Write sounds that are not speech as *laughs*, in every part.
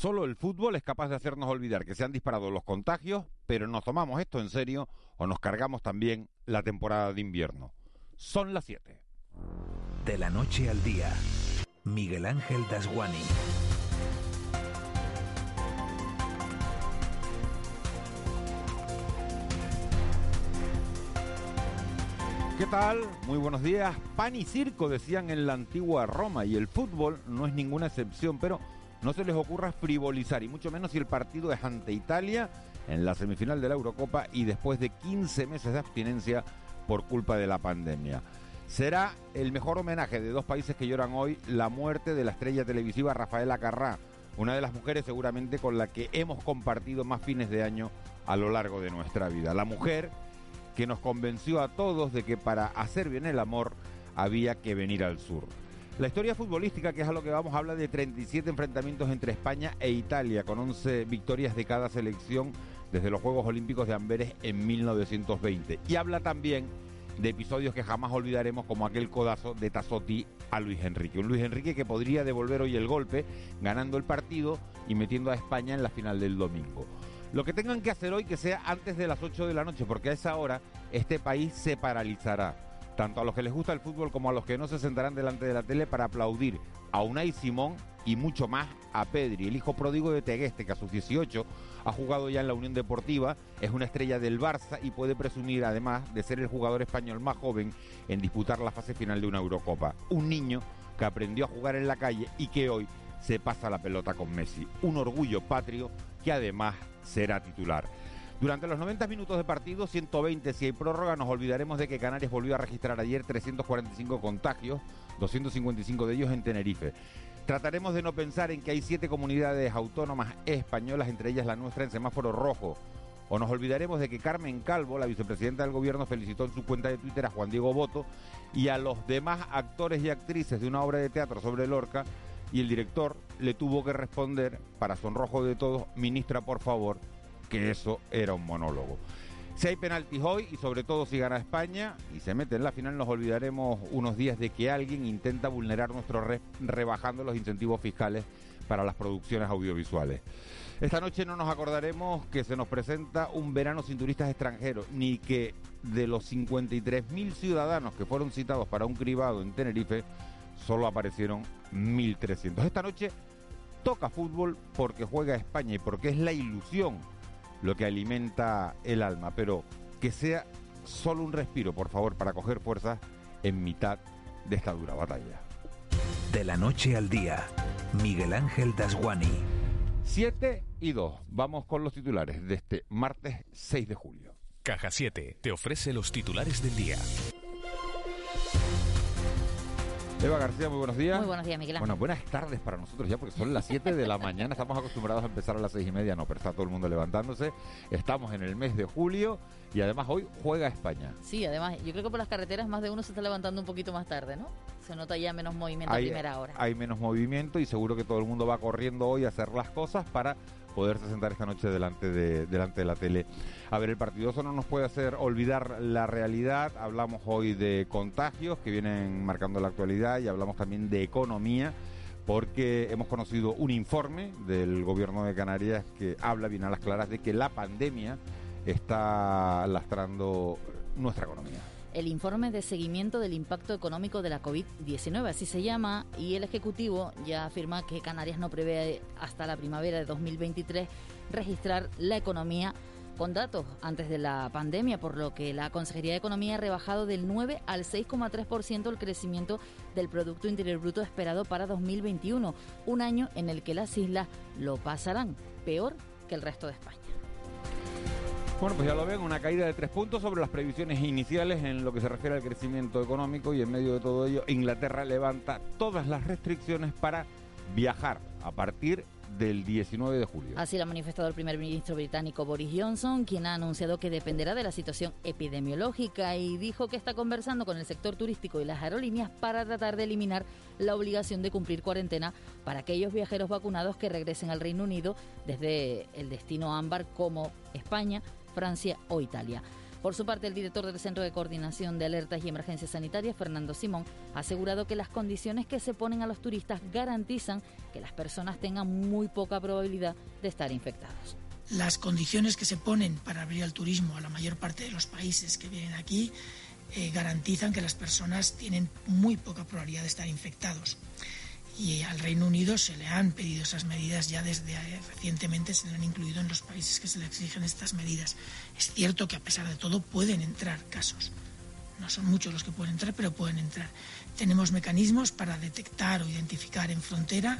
Solo el fútbol es capaz de hacernos olvidar que se han disparado los contagios, pero nos tomamos esto en serio o nos cargamos también la temporada de invierno. Son las 7. De la noche al día, Miguel Ángel Dasguani. ¿Qué tal? Muy buenos días. Pan y circo decían en la antigua Roma y el fútbol no es ninguna excepción, pero no se les ocurra frivolizar y mucho menos si el partido es ante Italia en la semifinal de la Eurocopa y después de 15 meses de abstinencia por culpa de la pandemia. Será el mejor homenaje de dos países que lloran hoy la muerte de la estrella televisiva Rafaela Carrá, una de las mujeres seguramente con la que hemos compartido más fines de año a lo largo de nuestra vida. La mujer que nos convenció a todos de que para hacer bien el amor había que venir al sur. La historia futbolística, que es a lo que vamos, habla de 37 enfrentamientos entre España e Italia, con 11 victorias de cada selección desde los Juegos Olímpicos de Amberes en 1920. Y habla también de episodios que jamás olvidaremos, como aquel codazo de Tazotti a Luis Enrique. Un Luis Enrique que podría devolver hoy el golpe, ganando el partido y metiendo a España en la final del domingo. Lo que tengan que hacer hoy que sea antes de las 8 de la noche, porque a esa hora este país se paralizará. Tanto a los que les gusta el fútbol como a los que no se sentarán delante de la tele para aplaudir a Unai Simón y mucho más a Pedri, el hijo pródigo de Tegueste, que a sus 18 ha jugado ya en la Unión Deportiva, es una estrella del Barça y puede presumir además de ser el jugador español más joven en disputar la fase final de una Eurocopa. Un niño que aprendió a jugar en la calle y que hoy se pasa la pelota con Messi. Un orgullo patrio que además será titular. Durante los 90 minutos de partido, 120 si hay prórroga, nos olvidaremos de que Canarias volvió a registrar ayer 345 contagios, 255 de ellos en Tenerife. Trataremos de no pensar en que hay siete comunidades autónomas españolas, entre ellas la nuestra, en semáforo rojo. O nos olvidaremos de que Carmen Calvo, la vicepresidenta del gobierno, felicitó en su cuenta de Twitter a Juan Diego Boto y a los demás actores y actrices de una obra de teatro sobre Lorca y el director le tuvo que responder, para sonrojo de todos, ministra, por favor, que eso era un monólogo. Si hay penaltis hoy y sobre todo si gana España y se mete en la final, nos olvidaremos unos días de que alguien intenta vulnerar nuestro red rebajando los incentivos fiscales para las producciones audiovisuales. Esta noche no nos acordaremos que se nos presenta un verano sin turistas extranjeros, ni que de los 53.000 ciudadanos que fueron citados para un cribado en Tenerife, solo aparecieron 1.300. Esta noche toca fútbol porque juega España y porque es la ilusión lo que alimenta el alma, pero que sea solo un respiro, por favor, para coger fuerzas en mitad de esta dura batalla. De la noche al día, Miguel Ángel Dasguani. 7 y 2. Vamos con los titulares de este martes 6 de julio. Caja 7 te ofrece los titulares del día. Eva García, muy buenos días. Muy buenos días, Miguel Ángel. Bueno, buenas tardes para nosotros ya, porque son las 7 de la mañana. Estamos acostumbrados a empezar a las 6 y media, no, pero está todo el mundo levantándose. Estamos en el mes de julio y además hoy juega España. Sí, además, yo creo que por las carreteras más de uno se está levantando un poquito más tarde, ¿no? Se nota ya menos movimiento Hay- a primera hora. Hay menos movimiento y seguro que todo el mundo va corriendo hoy a hacer las cosas para poderse sentar esta noche delante de, delante de la tele. A ver, el partido eso no nos puede hacer olvidar la realidad. Hablamos hoy de contagios que vienen marcando la actualidad y hablamos también de economía porque hemos conocido un informe del gobierno de Canarias que habla bien a las claras de que la pandemia está lastrando nuestra economía. El informe de seguimiento del impacto económico de la COVID-19, así se llama, y el Ejecutivo ya afirma que Canarias no prevé hasta la primavera de 2023 registrar la economía con datos antes de la pandemia, por lo que la Consejería de Economía ha rebajado del 9 al 6,3% el crecimiento del Producto Interior Bruto esperado para 2021, un año en el que las islas lo pasarán peor que el resto de España. Bueno, pues ya lo ven, una caída de tres puntos sobre las previsiones iniciales en lo que se refiere al crecimiento económico y en medio de todo ello Inglaterra levanta todas las restricciones para viajar a partir del 19 de julio. Así lo ha manifestado el primer ministro británico Boris Johnson, quien ha anunciado que dependerá de la situación epidemiológica y dijo que está conversando con el sector turístico y las aerolíneas para tratar de eliminar la obligación de cumplir cuarentena para aquellos viajeros vacunados que regresen al Reino Unido desde el destino ámbar como España, Francia o Italia. Por su parte, el director del Centro de Coordinación de Alertas y Emergencias Sanitarias, Fernando Simón, ha asegurado que las condiciones que se ponen a los turistas garantizan que las personas tengan muy poca probabilidad de estar infectados. Las condiciones que se ponen para abrir el turismo a la mayor parte de los países que vienen aquí eh, garantizan que las personas tienen muy poca probabilidad de estar infectados y al Reino Unido se le han pedido esas medidas ya desde eh, recientemente se le han incluido en los países que se le exigen estas medidas. Es cierto que a pesar de todo pueden entrar casos. No son muchos los que pueden entrar, pero pueden entrar. Tenemos mecanismos para detectar o identificar en frontera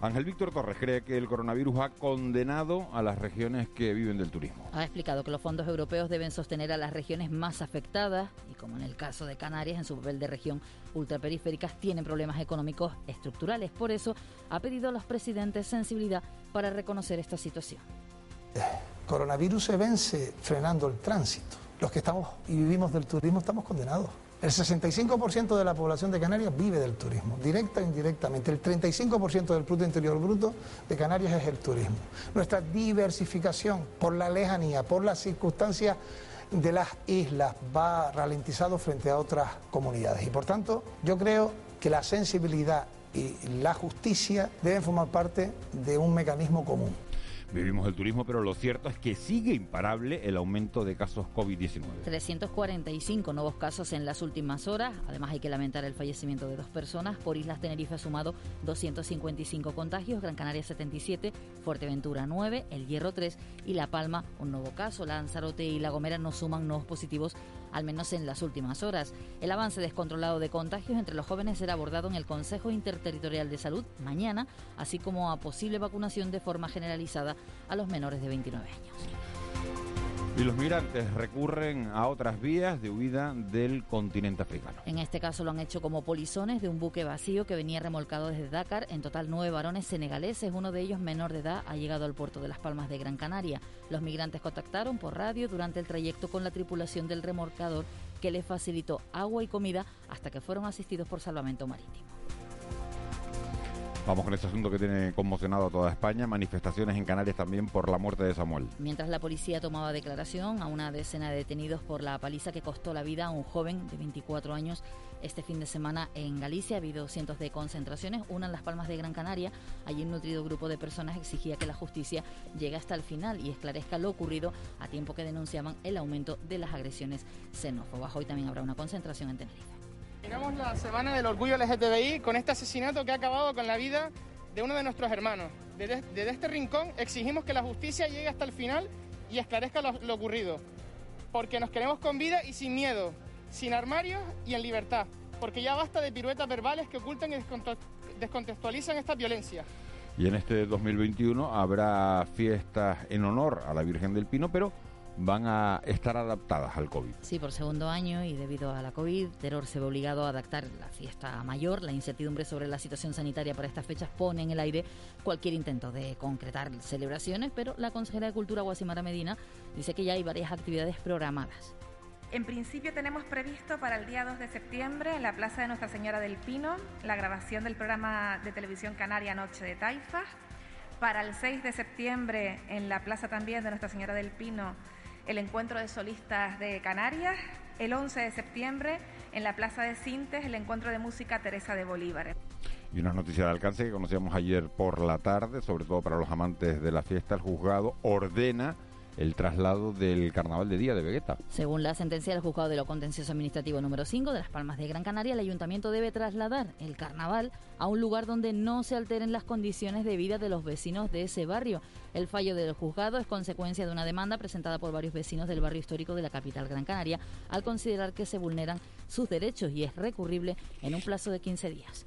Ángel Víctor Torres cree que el coronavirus ha condenado a las regiones que viven del turismo. Ha explicado que los fondos europeos deben sostener a las regiones más afectadas y como en el caso de Canarias, en su papel de región ultraperiféricas, tienen problemas económicos estructurales. Por eso ha pedido a los presidentes sensibilidad para reconocer esta situación. El coronavirus se vence frenando el tránsito. Los que estamos y vivimos del turismo estamos condenados. El 65% de la población de Canarias vive del turismo, directa e indirectamente. El 35% del Producto Interior Bruto de Canarias es el turismo. Nuestra diversificación por la lejanía, por las circunstancias de las islas va ralentizado frente a otras comunidades. Y por tanto, yo creo que la sensibilidad y la justicia deben formar parte de un mecanismo común. Vivimos el turismo, pero lo cierto es que sigue imparable el aumento de casos COVID-19. 345 nuevos casos en las últimas horas. Además, hay que lamentar el fallecimiento de dos personas. Por Islas Tenerife ha sumado 255 contagios, Gran Canaria 77, Fuerteventura 9, El Hierro 3 y La Palma un nuevo caso. Lanzarote y La Gomera no suman nuevos positivos al menos en las últimas horas. El avance descontrolado de contagios entre los jóvenes será abordado en el Consejo Interterritorial de Salud mañana, así como a posible vacunación de forma generalizada a los menores de 29 años. Y los migrantes recurren a otras vías de huida del continente africano. En este caso lo han hecho como polizones de un buque vacío que venía remolcado desde Dakar. En total nueve varones senegaleses, uno de ellos menor de edad, ha llegado al puerto de Las Palmas de Gran Canaria. Los migrantes contactaron por radio durante el trayecto con la tripulación del remolcador que les facilitó agua y comida hasta que fueron asistidos por salvamento marítimo. Vamos con este asunto que tiene conmocionado a toda España, manifestaciones en Canarias también por la muerte de Samuel. Mientras la policía tomaba declaración a una decena de detenidos por la paliza que costó la vida a un joven de 24 años este fin de semana en Galicia, ha habido cientos de concentraciones, una en Las Palmas de Gran Canaria. Allí un nutrido grupo de personas exigía que la justicia llegue hasta el final y esclarezca lo ocurrido a tiempo que denunciaban el aumento de las agresiones xenófobas. Hoy también habrá una concentración en Tenerife. Terminamos la semana del orgullo LGTBI con este asesinato que ha acabado con la vida de uno de nuestros hermanos. Desde, este rincón exigimos que la justicia llegue hasta el final y esclarezca lo, ocurrido. Porque nos queremos con vida y sin miedo, sin armarios y en libertad. Porque ya basta de piruetas verbales que ocultan y descontextualizan esta violencia. Y en este 2021 habrá fiestas en honor a la Virgen del Pino, pero van a estar adaptadas al COVID. Sí, por segundo año y debido a la COVID, Teror se ve obligado a adaptar la fiesta mayor. La incertidumbre sobre la situación sanitaria para estas fechas pone en el aire cualquier intento de concretar celebraciones, pero la consejera de Cultura, Guasimara Medina, dice que ya hay varias actividades programadas. En principio tenemos previsto para el día 2 de septiembre en la Plaza de Nuestra Señora del Pino la grabación del programa de televisión canaria Noche de Taifas. Para el 6 de septiembre en la Plaza también de Nuestra Señora del Pino el encuentro de solistas de Canarias, el 11 de septiembre en la Plaza de Cintes el encuentro de música Teresa de Bolívar. Y una noticia de alcance que conocíamos ayer por la tarde, sobre todo para los amantes de la fiesta, el juzgado ordena el traslado del carnaval de día de Vegueta. Según la sentencia del juzgado de lo contencioso administrativo número 5 de Las Palmas de Gran Canaria, el ayuntamiento debe trasladar el carnaval a un lugar donde no se alteren las condiciones de vida de los vecinos de ese barrio. El fallo del juzgado es consecuencia de una demanda presentada por varios vecinos del barrio histórico de la capital Gran Canaria al considerar que se vulneran sus derechos y es recurrible en un plazo de 15 días.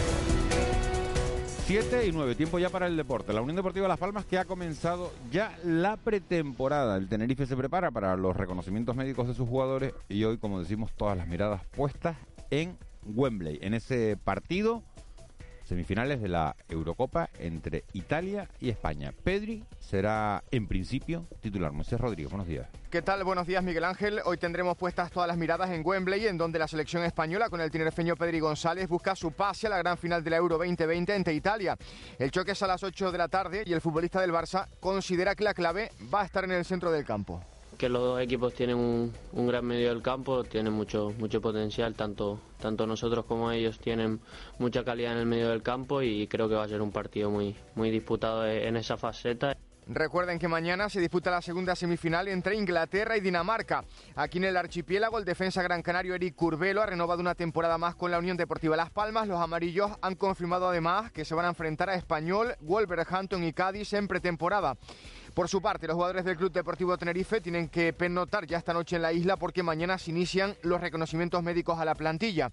7 y 9, tiempo ya para el deporte. La Unión Deportiva Las Palmas que ha comenzado ya la pretemporada. El Tenerife se prepara para los reconocimientos médicos de sus jugadores y hoy, como decimos, todas las miradas puestas en Wembley. En ese partido semifinales de la Eurocopa entre Italia y España. Pedri será en principio titular. Moisés Rodríguez, buenos días. ¿Qué tal? Buenos días, Miguel Ángel. Hoy tendremos puestas todas las miradas en Wembley, en donde la selección española con el tinerfeño Pedri González busca su pase a la gran final de la Euro 2020 ante Italia. El choque es a las 8 de la tarde y el futbolista del Barça considera que la clave va a estar en el centro del campo que los dos equipos tienen un, gran medio del campo, tienen mucho, mucho potencial, tanto, tanto nosotros como ellos tienen mucha calidad en el medio del campo y creo que va a ser un partido muy, muy disputado en esa faceta. Recuerden que mañana se disputa la segunda semifinal entre Inglaterra y Dinamarca. Aquí en el archipiélago, el defensa gran canario Eric Curvelo ha renovado una temporada más con la Unión Deportiva Las Palmas. Los amarillos han confirmado además que se van a enfrentar a Español, Wolverhampton y Cádiz en pretemporada. Por su parte, los jugadores del Club Deportivo Tenerife tienen que pennotar ya esta noche en la isla porque mañana se inician los reconocimientos médicos a la plantilla.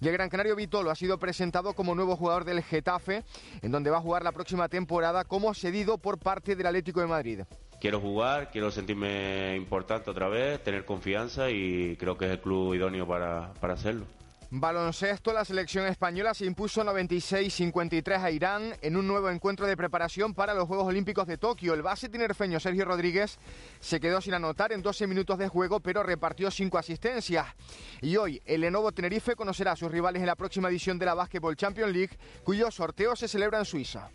Y el Gran Canario Vitolo ha sido presentado como nuevo jugador del Getafe, en donde va a jugar la próxima temporada como cedido por parte del Atlético de Madrid. Quiero jugar, quiero sentirme importante otra vez, tener confianza y creo que es el club idóneo para, para hacerlo. Baloncesto, la selección española se impuso 96-53 a Irán en un nuevo encuentro de preparación para los Juegos Olímpicos de Tokio. El base tinerfeño Sergio Rodríguez se quedó sin anotar en 12 minutos de juego, pero repartió 5 asistencias. Y hoy el Lenovo Tenerife conocerá a sus rivales en la próxima edición de la Basketball Champions League, cuyo sorteo se celebra en Suiza.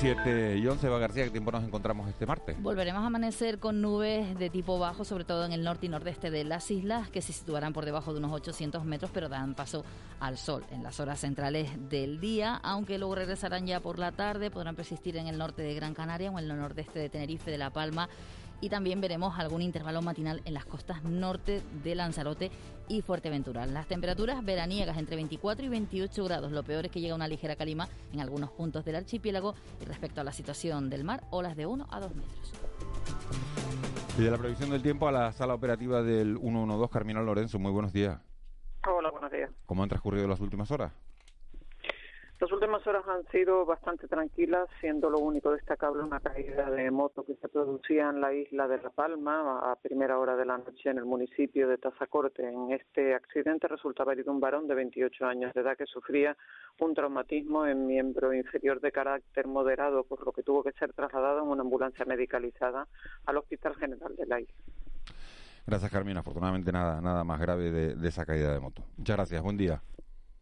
7 y 11, Eva García, ¿qué tiempo nos encontramos este martes? Volveremos a amanecer con nubes de tipo bajo, sobre todo en el norte y nordeste de las islas, que se situarán por debajo de unos 800 metros, pero dan paso al sol en las horas centrales del día, aunque luego regresarán ya por la tarde, podrán persistir en el norte de Gran Canaria o en el nordeste de Tenerife, de La Palma y también veremos algún intervalo matinal en las costas norte de Lanzarote y Fuerteventura. Las temperaturas veraniegas entre 24 y 28 grados. Lo peor es que llega una ligera calima en algunos puntos del archipiélago y respecto a la situación del mar, olas de 1 a 2 metros. Y de la previsión del tiempo a la sala operativa del 112, Carmina Lorenzo. Muy buenos días. Hola, buenos días. ¿Cómo han transcurrido las últimas horas? Las últimas horas han sido bastante tranquilas, siendo lo único destacable una caída de moto que se producía en la isla de La Palma a primera hora de la noche en el municipio de Tazacorte. En este accidente resultaba herido un varón de 28 años de edad que sufría un traumatismo en miembro inferior de carácter moderado, por lo que tuvo que ser trasladado en una ambulancia medicalizada al Hospital General de la isla. Gracias, Carmina. Afortunadamente nada, nada más grave de, de esa caída de moto. Muchas gracias. Buen día.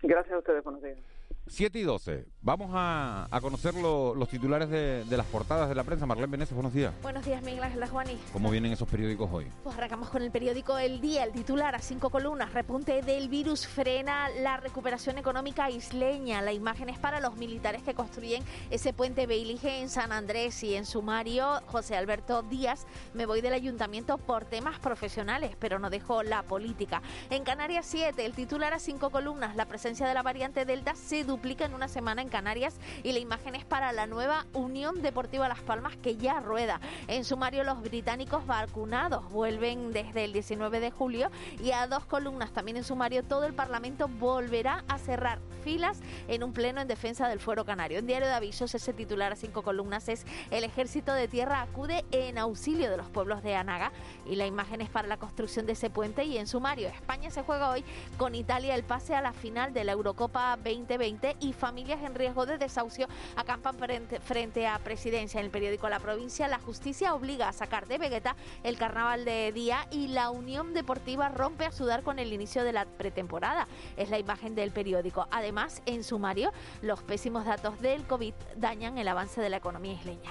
Gracias a ustedes. Buenos días. 7 y 12. Vamos a, conocer los titulares de, las portadas de la prensa. Marlene Beneses, buenos días. Buenos días, Miguel Ángel Juani. ¿Cómo vienen esos periódicos hoy? Pues arrancamos con el periódico El Día, el titular a cinco columnas. Repunte del virus frena la recuperación económica isleña. La imagen es para los militares que construyen ese puente Beilige en San Andrés y en sumario José Alberto Díaz. Me voy del ayuntamiento por temas profesionales, pero no dejo la política. En Canarias 7, el titular a cinco columnas. La presencia de la variante Delta se duplica en una semana en Canarias y la imagen es para la nueva Unión Deportiva Las Palmas que ya rueda. En sumario, los británicos vacunados vuelven desde el 19 de julio y a dos columnas también en sumario todo el Parlamento volverá a cerrar filas en un pleno en defensa del fuero canario. En Diario de Avisos ese titular a cinco columnas es el ejército de tierra acude en auxilio de los pueblos de Anaga y la imagen es para la construcción de ese puente y en sumario España se juega hoy con Italia el pase a la final de la Eurocopa 2020 y familias en riesgo de desahucio acampan frente, a presidencia. En el periódico La Provincia, la justicia obliga a sacar de Vegeta el carnaval de día y la Unión Deportiva rompe a sudar con el inicio de la pretemporada. Es la imagen del periódico. Además, en sumario, los pésimos datos del COVID dañan el avance de la economía isleña.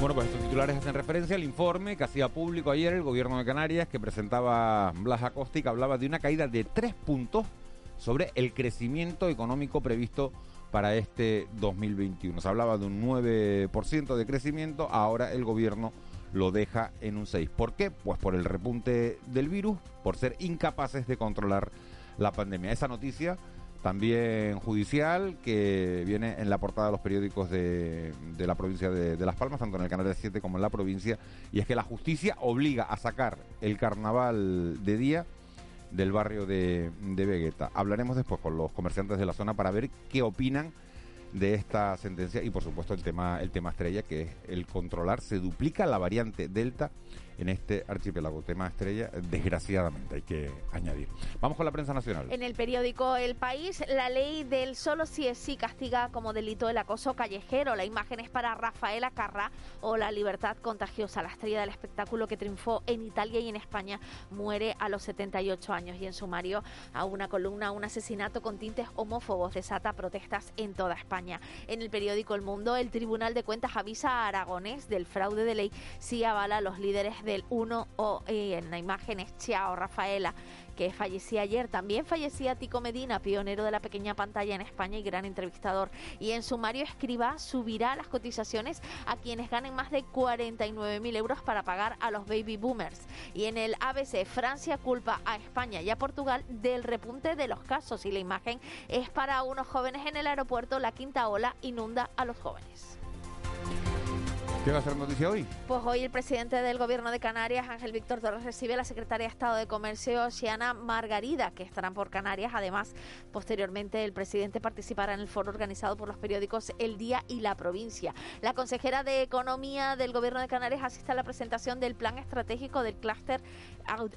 Bueno, pues estos titulares hacen referencia al informe que hacía público ayer el gobierno de Canarias que presentaba Blas Acosta que hablaba de una caída de tres puntos sobre el crecimiento económico previsto para este 2021. Se hablaba de un 9% de crecimiento, ahora el gobierno lo deja en un 6%. ¿Por qué? Pues por el repunte del virus, por ser incapaces de controlar la pandemia. Esa noticia también judicial que viene en la portada de los periódicos de, la provincia de, Las Palmas, tanto en el canal de 7 como en la provincia, y es que la justicia obliga a sacar el carnaval de día del barrio de, de Vegueta. Hablaremos después con los comerciantes de la zona para ver qué opinan de esta sentencia y por supuesto el tema el tema estrella que es el controlar se duplica la variante delta en este archipiélago. Tema estrella, desgraciadamente, hay que añadir. Vamos con la prensa nacional. En el periódico El País, la ley del solo si es sí castiga como delito el acoso callejero. La imagen es para Rafaela Carrá o la libertad contagiosa. La estrella del espectáculo que triunfó en Italia y en España muere a los 78 años y en sumario a una columna un asesinato con tintes homófobos desata protestas en toda España. En el periódico El Mundo, el Tribunal de Cuentas avisa a Aragonés del fraude de ley si avala a los líderes del 1 o eh, en la imagen es Chiao Rafaela que fallecía ayer. También fallecía Tico Medina, pionero de la pequeña pantalla en España y gran entrevistador. Y en sumario escriba subirá las cotizaciones a quienes ganen más de 49.000 euros para pagar a los baby boomers. Y en el ABC, Francia culpa a España y a Portugal del repunte de los casos. Y la imagen es para unos jóvenes en el aeropuerto. La quinta ola inunda a los jóvenes. ¿Qué va a ser noticia hoy? Pues hoy el presidente del Gobierno de Canarias, Ángel Víctor Torres, recibe a la secretaria de Estado de Comercio, Xiana Margarida, que estarán por Canarias. Además, posteriormente el presidente participará en el foro organizado por los periódicos El Día y La Provincia. La consejera de Economía del Gobierno de Canarias asiste a la presentación del plan estratégico del clúster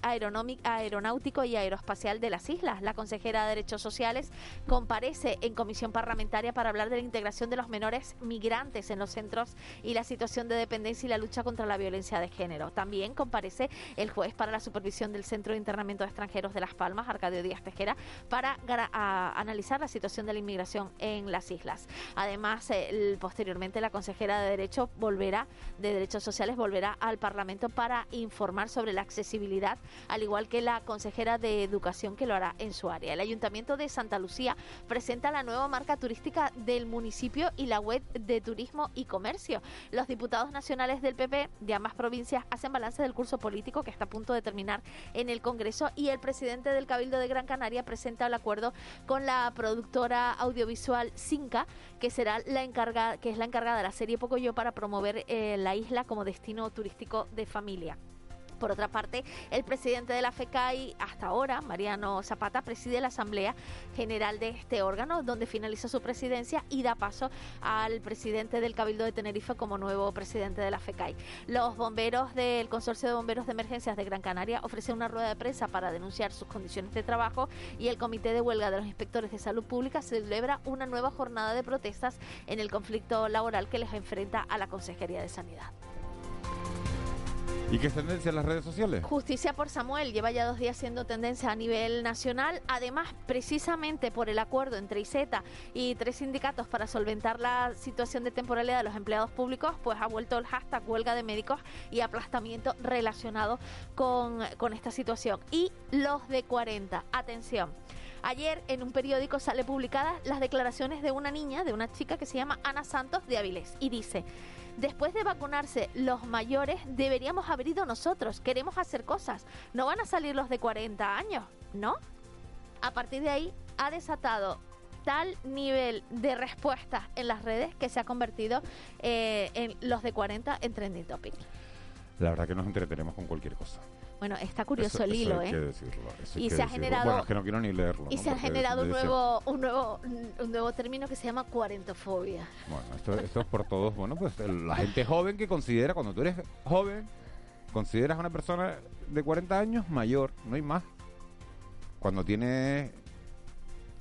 aeronáutico y aeroespacial de las islas. La consejera de Derechos Sociales comparece en comisión parlamentaria para hablar de la integración de los menores migrantes en los centros y la situación de dependencia y la lucha contra la violencia de género. También comparece el juez para la supervisión del Centro de Internamiento de Extranjeros de Las Palmas, Arcadio Díaz Tejera, para analizar la situación de la inmigración en las islas. Además, posteriormente la consejera de Derecho volverá, de Derechos Sociales, volverá al Parlamento para informar sobre la accesibilidad, al igual que la consejera de Educación que lo hará en su área. El Ayuntamiento de Santa Lucía presenta la nueva marca turística del municipio y la web de turismo y comercio. Los diputados nacionales del PP de ambas provincias hacen balance del curso político que está a punto de terminar en el Congreso y el presidente del Cabildo de Gran Canaria presenta el acuerdo con la productora audiovisual Cinca, que será la encargada, que es la encargada de la serie Pocoyo para promover eh, la isla como destino turístico de familia. Por otra parte, el presidente de la FECAI hasta ahora, Mariano Zapata, preside la Asamblea General de este órgano, donde finaliza su presidencia y da paso al presidente del Cabildo de Tenerife como nuevo presidente de la FECAI. Los bomberos del Consorcio de Bomberos de Emergencias de Gran Canaria ofrecen una rueda de prensa para denunciar sus condiciones de trabajo y el Comité de Huelga de los Inspectores de Salud Pública celebra una nueva jornada de protestas en el conflicto laboral que les enfrenta a la Consejería de Sanidad. ¿Y qué es tendencia en las redes sociales? Justicia por Samuel lleva ya dos días siendo tendencia a nivel nacional. Además, precisamente por el acuerdo entre ISETA y tres sindicatos para solventar la situación de temporalidad de los empleados públicos, pues ha vuelto el hashtag huelga de médicos y aplastamiento relacionado con, con esta situación. Y los de 40, atención. Ayer en un periódico sale publicadas las declaraciones de una niña, de una chica que se llama Ana Santos de Avilés y dice, Después de vacunarse los mayores, deberíamos haber ido nosotros. Queremos hacer cosas. No van a salir los de 40 años, ¿no? A partir de ahí ha desatado tal nivel de respuestas en las redes que se ha convertido eh, en los de 40 en trending topic. La verdad que nos entretenemos con cualquier cosa. Bueno, está curioso el hilo, ¿eh? y se ha generado. Bueno, es que no quiero ni leerlo. Y se ha generado un nuevo, un nuevo, un nuevo término que se llama cuarentofobia. Bueno, esto, es por todos. Bueno, pues la gente joven que considera, cuando tú eres joven, consideras a una persona de 40 años mayor, no hay más. Cuando tienes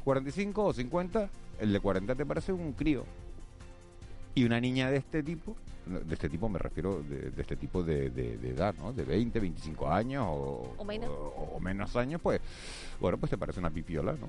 45 o 50, el de 40 te parece un crío. Y una niña de este tipo de este tipo me refiero de, este tipo de, edad, ¿no? De 20, 25 años o, menos. o, menos años, pues, bueno, pues te parece una pipiola, ¿no?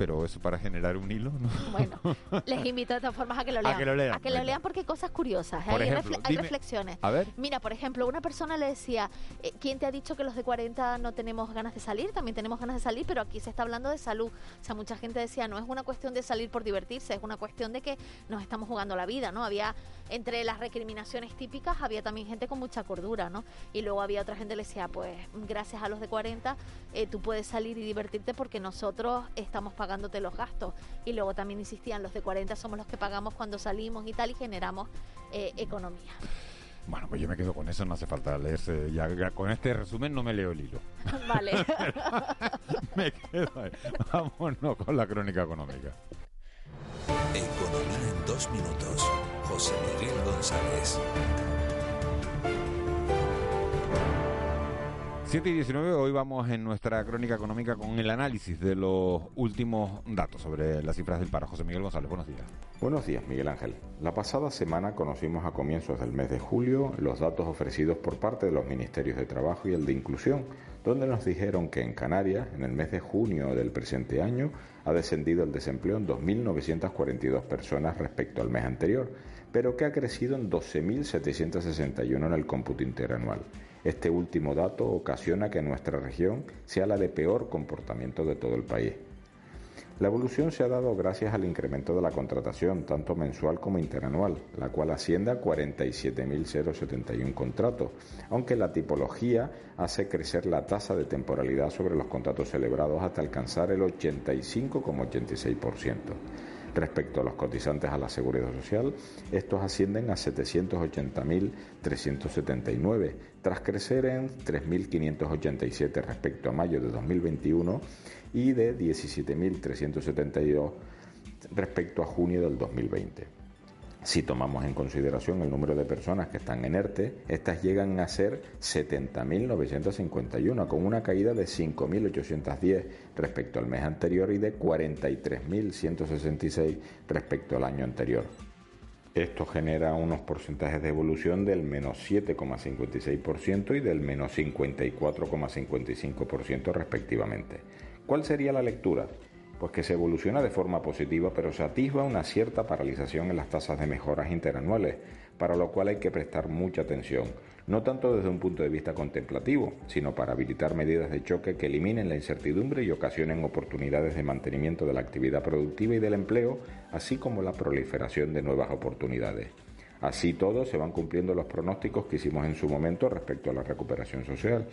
Pero eso para generar un hilo, ¿no? Bueno, *laughs* les invito de todas formas a que lo lean. A que lo lean. A que lo lean porque hay cosas curiosas, ¿eh? hay, reflexiones. A ver. Mira, por ejemplo, una persona le decía, eh, ¿quién te ha dicho que los de 40 no tenemos ganas de salir? También tenemos ganas de salir, pero aquí se está hablando de salud. O sea, mucha gente decía, no es una cuestión de salir por divertirse, es una cuestión de que nos estamos jugando la vida, ¿no? Había, entre las recriminaciones típicas, había también gente con mucha cordura, ¿no? Y luego había otra gente que le decía, pues, gracias a los de 40, eh, tú puedes salir y divertirte porque nosotros estamos pagando pagándote los gastos. Y luego también insistían, los de 40 somos los que pagamos cuando salimos y tal y generamos eh, economía. Bueno, pues yo me quedo con eso, no hace falta leerse. Ya, con este resumen no me leo el hilo. *laughs* Vale. *laughs* me quedo ahí. Vámonos con la crónica económica. Economía en dos minutos. José Miguel González. 7 y 19, hoy vamos en nuestra crónica económica con el análisis de los últimos datos sobre las cifras del paro. José Miguel González, buenos días. Buenos días, Miguel Ángel. La pasada semana conocimos a comienzos del mes de julio los datos ofrecidos por parte de los Ministerios de Trabajo y el de Inclusión, donde nos dijeron que en Canarias, en el mes de junio del presente año, ha descendido el desempleo en 2.942 personas respecto al mes anterior, pero que ha crecido en 12.761 en el cómputo interanual. Este último dato ocasiona que nuestra región sea la de peor comportamiento de todo el país. La evolución se ha dado gracias al incremento de la contratación, tanto mensual como interanual, la cual asciende a 47.071 contratos, aunque la tipología hace crecer la tasa de temporalidad sobre los contratos celebrados hasta alcanzar el 85,86%. Respecto a los cotizantes a la Seguridad Social, estos ascienden a 780.379, tras crecer en 3.587 respecto a mayo de 2021 y de 17.372 respecto a junio del 2020. Si tomamos en consideración el número de personas que están en ERTE, estas llegan a ser 70.951, con una caída de 5.810 respecto al mes anterior y de 43.166 respecto al año anterior. Esto genera unos porcentajes de evolución del menos 7,56% y del menos 54,55% respectivamente. ¿Cuál sería la lectura? Pues que se evoluciona de forma positiva, pero se atisba una cierta paralización en las tasas de mejoras interanuales, para lo cual hay que prestar mucha atención, no tanto desde un punto de vista contemplativo, sino para habilitar medidas de choque que eliminen la incertidumbre y ocasionen oportunidades de mantenimiento de la actividad productiva y del empleo, así como la proliferación de nuevas oportunidades. Así todo, se van cumpliendo los pronósticos que hicimos en su momento respecto a la recuperación social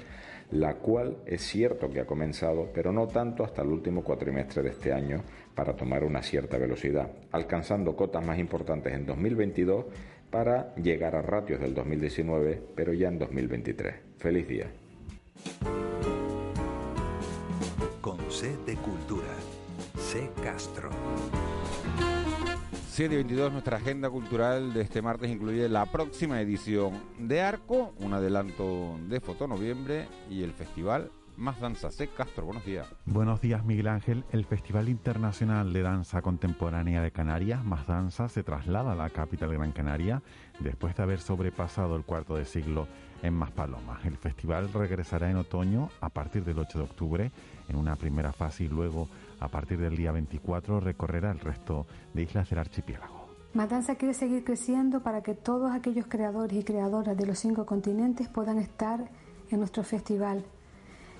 la cual es cierto que ha comenzado, pero no tanto hasta el último cuatrimestre de este año para tomar una cierta velocidad, alcanzando cotas más importantes en 2022 para llegar a ratios del 2019, pero ya en 2023. Feliz día. Con C de Cultura, C Castro. 7 y 22, nuestra agenda cultural de este martes incluye la próxima edición de Arco, un adelanto de Foto Noviembre y el festival Más Danza. C. Castro, buenos días. Buenos días, Miguel Ángel. El Festival Internacional de Danza Contemporánea de Canarias, Más Danza, se traslada a la capital Gran Canaria después de haber sobrepasado el cuarto de siglo en Maspalomas. El festival regresará en otoño a partir del 8 de octubre en una primera fase y luego a partir del día 24 recorrerá el resto de islas del archipiélago. Matanza quiere seguir creciendo para que todos aquellos creadores y creadoras de los cinco continentes puedan estar en nuestro festival.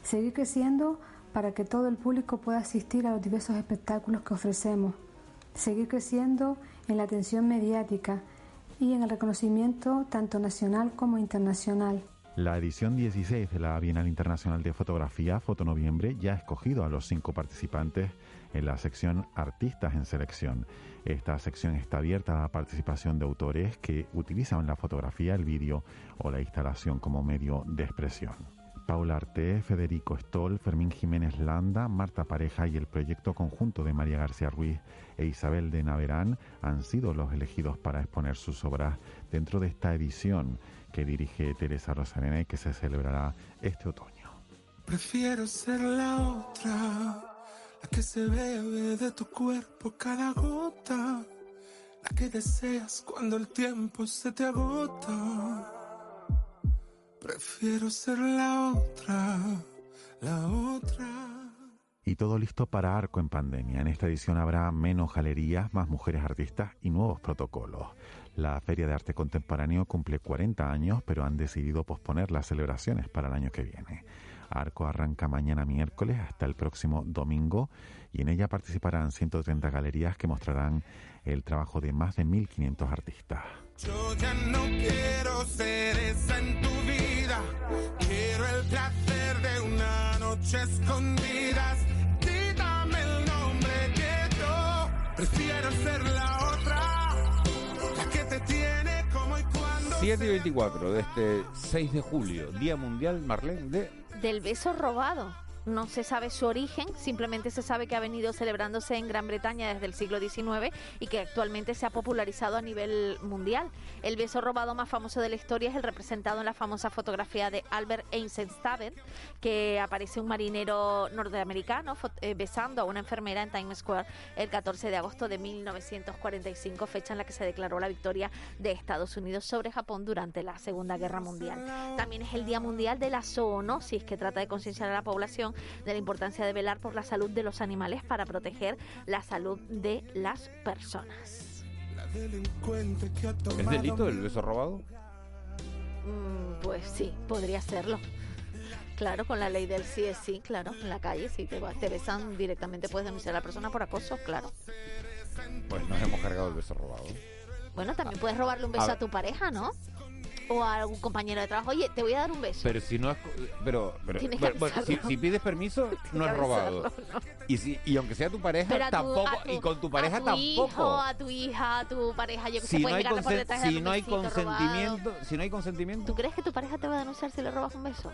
Seguir creciendo para que todo el público pueda asistir a los diversos espectáculos que ofrecemos. Seguir creciendo en la atención mediática y en el reconocimiento tanto nacional como internacional. La edición 16 de la Bienal Internacional de Fotografía, Fotonoviembre, ya ha escogido a los cinco participantes en la sección Artistas en Selección. Esta sección está abierta a la participación de autores que utilizan la fotografía, el vídeo o la instalación como medio de expresión. Paula Arte, Federico Stoll, Fermín Jiménez Landa, Marta Pareja y el proyecto conjunto de María García Ruiz e Isabel de Naverán han sido los elegidos para exponer sus obras dentro de esta edición que dirige Teresa Rosarena y que se celebrará este otoño. Prefiero ser la otra, la que se bebe de tu cuerpo cada gota, la que deseas cuando el tiempo se te agota. Prefiero ser la otra, la otra. Y todo listo para Arco en pandemia. En esta edición habrá menos galerías, más mujeres artistas y nuevos protocolos. La Feria de Arte Contemporáneo cumple 40 años, pero han decidido posponer las celebraciones para el año que viene. Arco arranca mañana miércoles hasta el próximo domingo y en ella participarán 130 galerías que mostrarán el trabajo de más de 1.500 artistas. Yo ya no quiero ser esa en tu vida, quiero el placer de una noche escondidas. Quítame el nombre que yo prefiero ser la otra. 7 y 24 de este 6 de julio, Día Mundial, Marlene, de... Del beso robado. No se sabe su origen, simplemente se sabe que ha venido celebrándose en Gran Bretaña desde el siglo XIX y que actualmente se ha popularizado a nivel mundial. El beso robado más famoso de la historia es el representado en la famosa fotografía de Albert Einstein, que aparece un marinero norteamericano eh, besando a una enfermera en Times Square el 14 de agosto de 1945, fecha en la que se declaró la victoria de Estados Unidos sobre Japón durante la Segunda Guerra Mundial. También es el Día Mundial de la Zoonosis, que trata de concienciar a la población de la importancia de velar por la salud de los animales para proteger la salud de las personas. ¿Es delito el beso robado? Mm, pues sí, podría serlo. Claro, con la ley del sí es sí, claro, en la calle, si te, te besan directamente puedes denunciar a la persona por acoso, claro. Pues nos hemos cargado el beso robado. Bueno, también puedes robarle un beso a tu pareja, ¿no? O a algún compañero de trabajo, oye, te voy a dar un beso. Pero si no es, pero, pero, si, pides permiso *laughs* no es robado. Y si y aunque sea tu pareja tampoco y con tu pareja a tu tampoco. Hijo, a tu hija, a tu pareja, yo que si no hay por detrás si no hay consentimiento, si no hay consentimiento. ¿Tú crees que tu pareja te va a denunciar si le robas un beso?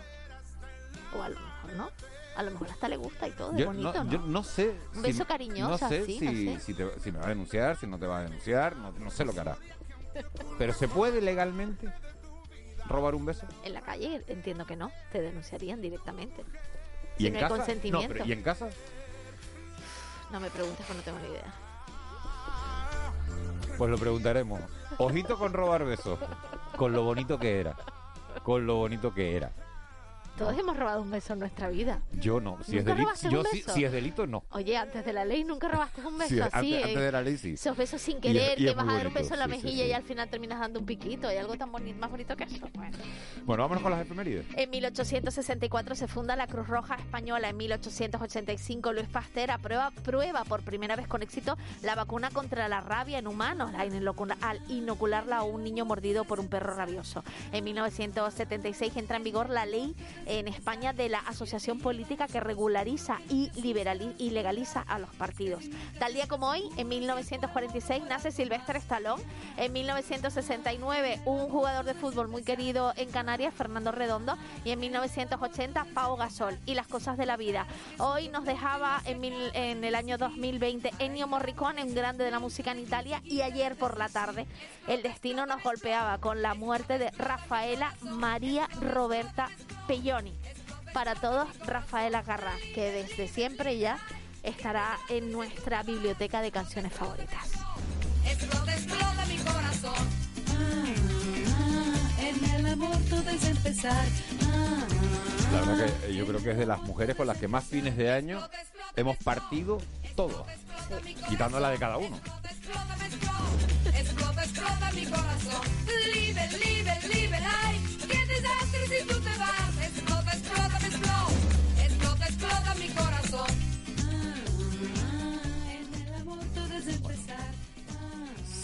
O a lo mejor no. A lo mejor hasta le gusta y todo, es bonito, no, Yo no sé. Un beso cariñoso, no sé si, Si, te, si me va a denunciar, si no te va a denunciar, no, no sé lo que hará. Pero se puede legalmente robar un beso? En la calle entiendo que no, te denunciarían directamente. ¿Y en casa? ¿Y en casa? No me preguntes, porque no tengo ni idea. Pues lo preguntaremos. Ojito con robar besos. Con lo bonito que era. Con lo bonito que era. Todos hemos robado un beso en nuestra vida. Yo no. Si es delito, yo si, es delito, no. Oye, antes de la ley nunca robaste un *laughs* beso así. Antes, de la ley sí. Esos besos sin querer, que vas a dar un beso en la mejilla y al final terminas dando un piquito. Hay algo tan bonito, más bonito que eso. Bueno. bueno, vámonos con las efemérides. En 1864 se funda la Cruz Roja Española. En 1885 Luis Pasteur aprueba prueba por primera vez con éxito la vacuna contra la rabia en humanos al inocularla a un niño mordido por un perro rabioso. En 1976 entra en vigor la ley en España de la asociación política que regulariza y, y legaliza a los partidos. Tal día como hoy, en 1946, nace Silvestre Stallone. En 1969, un jugador de fútbol muy querido en Canarias, Fernando Redondo. Y en 1980, Pau Gasol. Y las cosas de la vida. Hoy nos dejaba en, el año 2020 Ennio Morricone, un grande de la música en Italia. Y ayer por la tarde, el destino nos golpeaba con la muerte de Rafaela María Roberta Pelloni. Para todos, Rafaela Garra, que desde siempre ya estará en nuestra biblioteca de canciones favoritas. Explota, explota mi corazón. Ah, en el amor todo es empezar. Ah, la verdad que yo creo que es de las mujeres con las que más fines de año hemos partido todo, quitando la de cada uno. Explota, explota mi corazón. Ay, qué desastre si tú te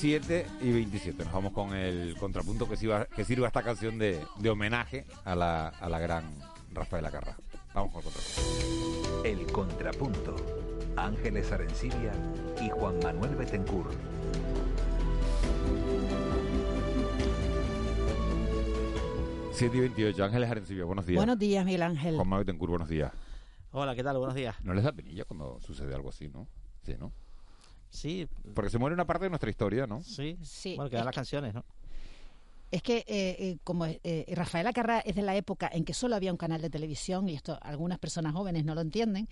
7 y 27. Nos vamos con el contrapunto que sirva, que sirva esta canción de, de homenaje a la, a la gran Rafaela Carrá. Vamos con el contrapunto. El contrapunto. Ángeles Arencibia y Juan Manuel Betencur. Siete y 28, Ángeles Arencibia, buenos días. Buenos días, Miguel Ángel. Juan Manuel Betencur, buenos días. Hola, ¿qué tal? Buenos días. ¿No les da penilla cuando sucede algo así, no? Sí, ¿no? Sí. Porque se muere una parte de nuestra historia, ¿no? Sí. sí. Bueno, quedan las canciones, ¿no? Es que eh, eh, como eh, Rafaela Carrá es de la época en que solo había un canal de televisión, y esto algunas personas jóvenes no lo entienden,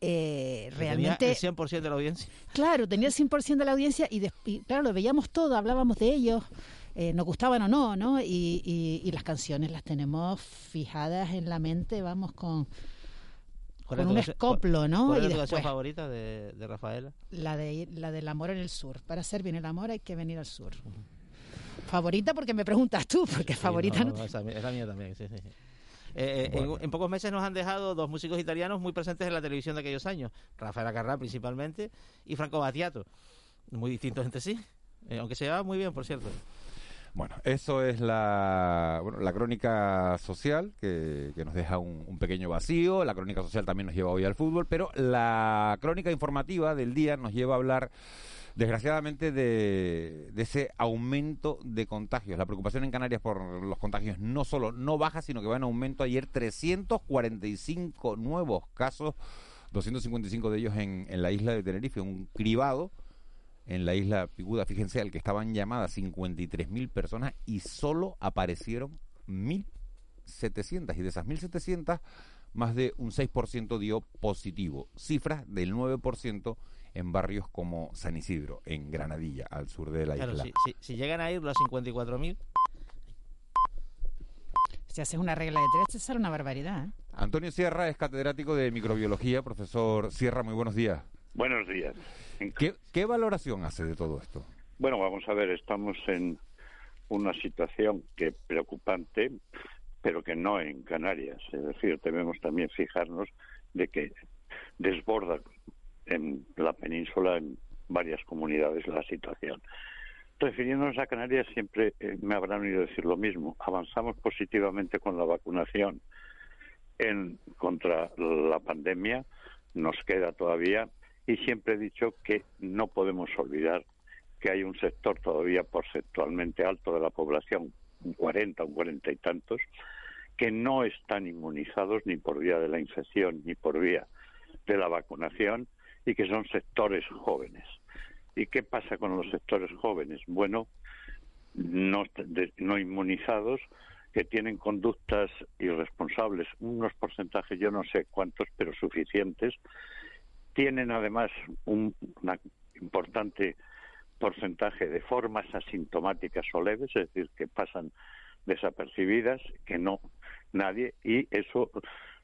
eh, realmente... Tenía el 100% de la audiencia. Claro, tenía el 100% de la audiencia y, claro, lo veíamos todo, hablábamos de ellos, nos gustaban o no, ¿no? Y, las canciones las tenemos fijadas en la mente, vamos con... Con un escoplo, ¿no? ¿Cuál es tu canción favorita de, Rafaela? La, de, la del amor en el sur. Para hacer bien el amor hay que venir al sur. Favorita porque me preguntas tú, porque favorita no. es la mía también, sí, sí. Eh, eh, en, pocos meses nos han dejado dos músicos italianos muy presentes en la televisión de aquellos años, Rafael Carrà principalmente y Franco Battiato, muy distintos entre sí, eh, aunque se llevaban muy bien, por cierto. Bueno, eso es la, bueno, la crónica social que, que nos deja un, pequeño vacío. La crónica social también nos lleva hoy al fútbol, pero la crónica informativa del día nos lleva a hablar, desgraciadamente, de, de ese aumento de contagios. La preocupación en Canarias por los contagios no solo no baja, sino que va en aumento. Ayer 345 nuevos casos, 255 de ellos en, en la isla de Tenerife, un cribado en la isla Piguda, fíjense, al que estaban llamadas 53.000 personas y solo aparecieron 1.700 y de esas 1.700 más de un 6% dio positivo, cifras del 9% en barrios como San Isidro, en Granadilla, al sur de la claro, isla. Si, si, si, llegan a ir los 54.000... Si haces una regla de tres, te sale una barbaridad. ¿eh? Antonio Sierra es catedrático de microbiología. Profesor Sierra, muy buenos días. Buenos días. ¿Qué, ¿Qué, valoración hace de todo esto? Bueno, vamos a ver, estamos en una situación que preocupante, pero que no en Canarias. Es decir, debemos también fijarnos de que desborda en la península, en varias comunidades, la situación. Refiriéndonos a Canarias, siempre eh, me habrán oído decir lo mismo. Avanzamos positivamente con la vacunación en contra la pandemia, nos queda todavía y siempre he dicho que no podemos olvidar que hay un sector todavía porcentualmente alto de la población, un 40, un 40 y tantos, que no están inmunizados ni por vía de la infección ni por vía de la vacunación y que son sectores jóvenes. ¿Y qué pasa con los sectores jóvenes? Bueno, no, no inmunizados, que tienen conductas irresponsables, unos porcentajes, yo no sé cuántos, pero suficientes, tienen además un importante porcentaje de formas asintomáticas o leves, es decir, que pasan desapercibidas, que no nadie, y eso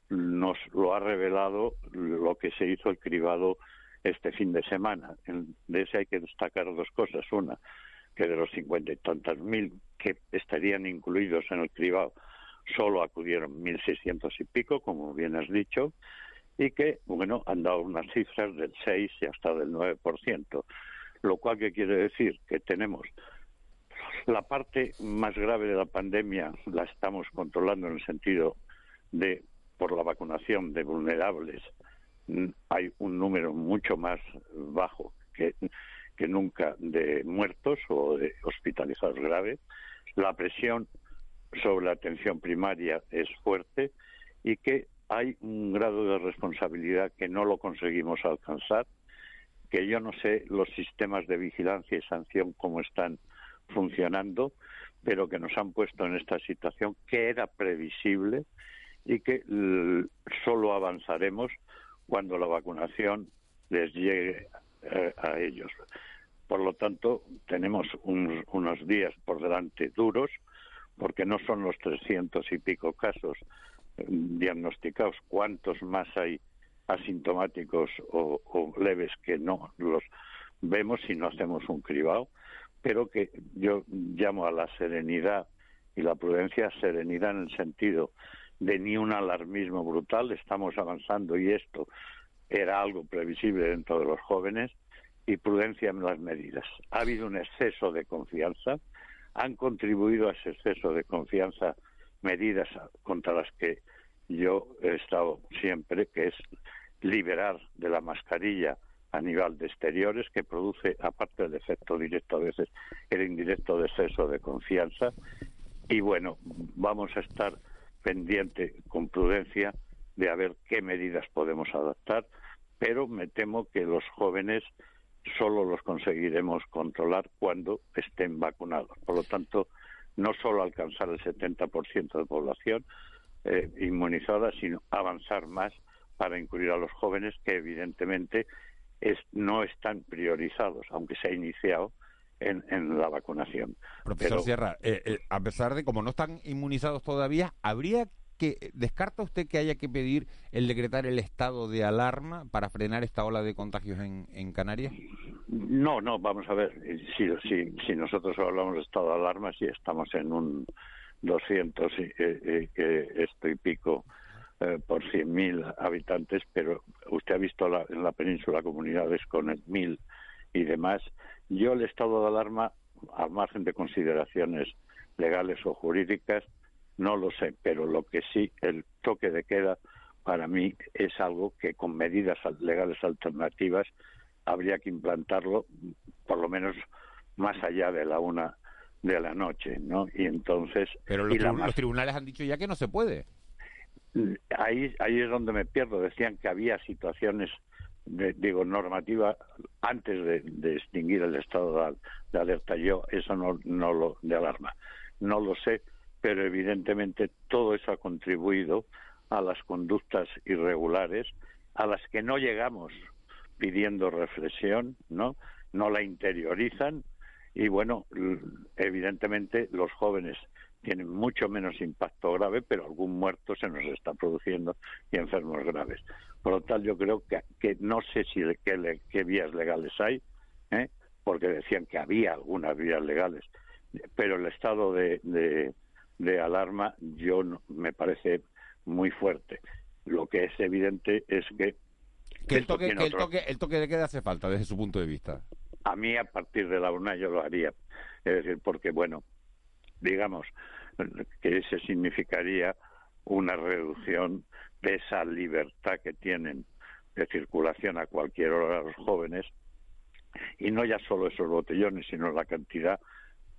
nos lo ha revelado lo que se hizo el cribado este fin de semana. De ese hay que destacar dos cosas. Una, que de los cincuenta y tantas mil que estarían incluidos en el cribado, solo acudieron mil seiscientos y pico, como bien has dicho, y que, bueno, han dado unas cifras del 6 y hasta del 9%, lo cual que quiere decir que tenemos la parte más grave de la pandemia la estamos controlando en el sentido de por la vacunación de vulnerables hay un número mucho más bajo que, que nunca de muertos o de hospitalizados graves. La presión sobre la atención primaria es fuerte y que hay un grado de responsabilidad que no lo conseguimos alcanzar, que yo no sé los sistemas de vigilancia y sanción cómo están funcionando, pero que nos han puesto en esta situación que era previsible y que solo avanzaremos cuando la vacunación les llegue eh, a ellos. Por lo tanto, tenemos un, unos días por delante duros, porque no son los trescientos y pico casos diagnosticados, cuántos más hay asintomáticos o, o, leves que no los vemos si no hacemos un cribado, pero que yo llamo a la serenidad y la prudencia, serenidad en el sentido de ni un alarmismo brutal, estamos avanzando y esto era algo previsible dentro de los jóvenes, y prudencia en las medidas. Ha habido un exceso de confianza, han contribuido a ese exceso de confianza medidas contra las que yo he estado siempre, que es liberar de la mascarilla a nivel de exteriores, que produce, aparte del efecto directo a veces, el indirecto de exceso de confianza. Y bueno, vamos a estar pendiente con prudencia de a ver qué medidas podemos adaptar, pero me temo que los jóvenes solo los conseguiremos controlar cuando estén vacunados. Por lo tanto, no solo alcanzar el 70% de población eh, inmunizada, sino avanzar más para incluir a los jóvenes que evidentemente es, no están priorizados, aunque se ha iniciado en, en la vacunación. Profesor Pero, Sierra, eh, eh, a pesar de como no están inmunizados todavía, ¿habría que descarta usted que haya que pedir el decretar el estado de alarma para frenar esta ola de contagios en, Canarias? No, no, vamos a ver, si, si, si nosotros hablamos de estado de alarma, si estamos en un 200 y, eh, eh, esto y pico eh, por 100.000 habitantes, pero usted ha visto la, en la península comunidades con el 1.000 y demás. Yo el estado de alarma, al margen de consideraciones legales o jurídicas, no lo sé, pero lo que sí, el toque de queda para mí es algo que con medidas legales alternativas habría que implantarlo por lo menos más allá de la una de la noche, ¿no? Y entonces... Pero los, los tribunales han dicho ya que no se puede. Ahí, ahí es donde me pierdo. Decían que había situaciones digo, normativa antes de, extinguir el estado de, alerta. Yo eso no, no lo de alarma. No lo sé, pero evidentemente todo eso ha contribuido a las conductas irregulares a las que no llegamos pidiendo reflexión, ¿no? No la interiorizan y bueno, evidentemente los jóvenes tienen mucho menos impacto grave, pero algún muerto se nos está produciendo y enfermos graves. Por lo tanto, yo creo que, que no sé si qué, qué vías legales hay, ¿eh? porque decían que había algunas vías legales, pero el estado de, de, alarma yo me parece muy fuerte. Lo que es evidente es que que el toque, el, toque, el toque de queda hace falta desde su punto de vista. A mí a partir de la una yo lo haría. Es decir, porque bueno, digamos que ese significaría una reducción de esa libertad que tienen de circulación a cualquier hora los jóvenes y no ya solo esos botellones, sino la cantidad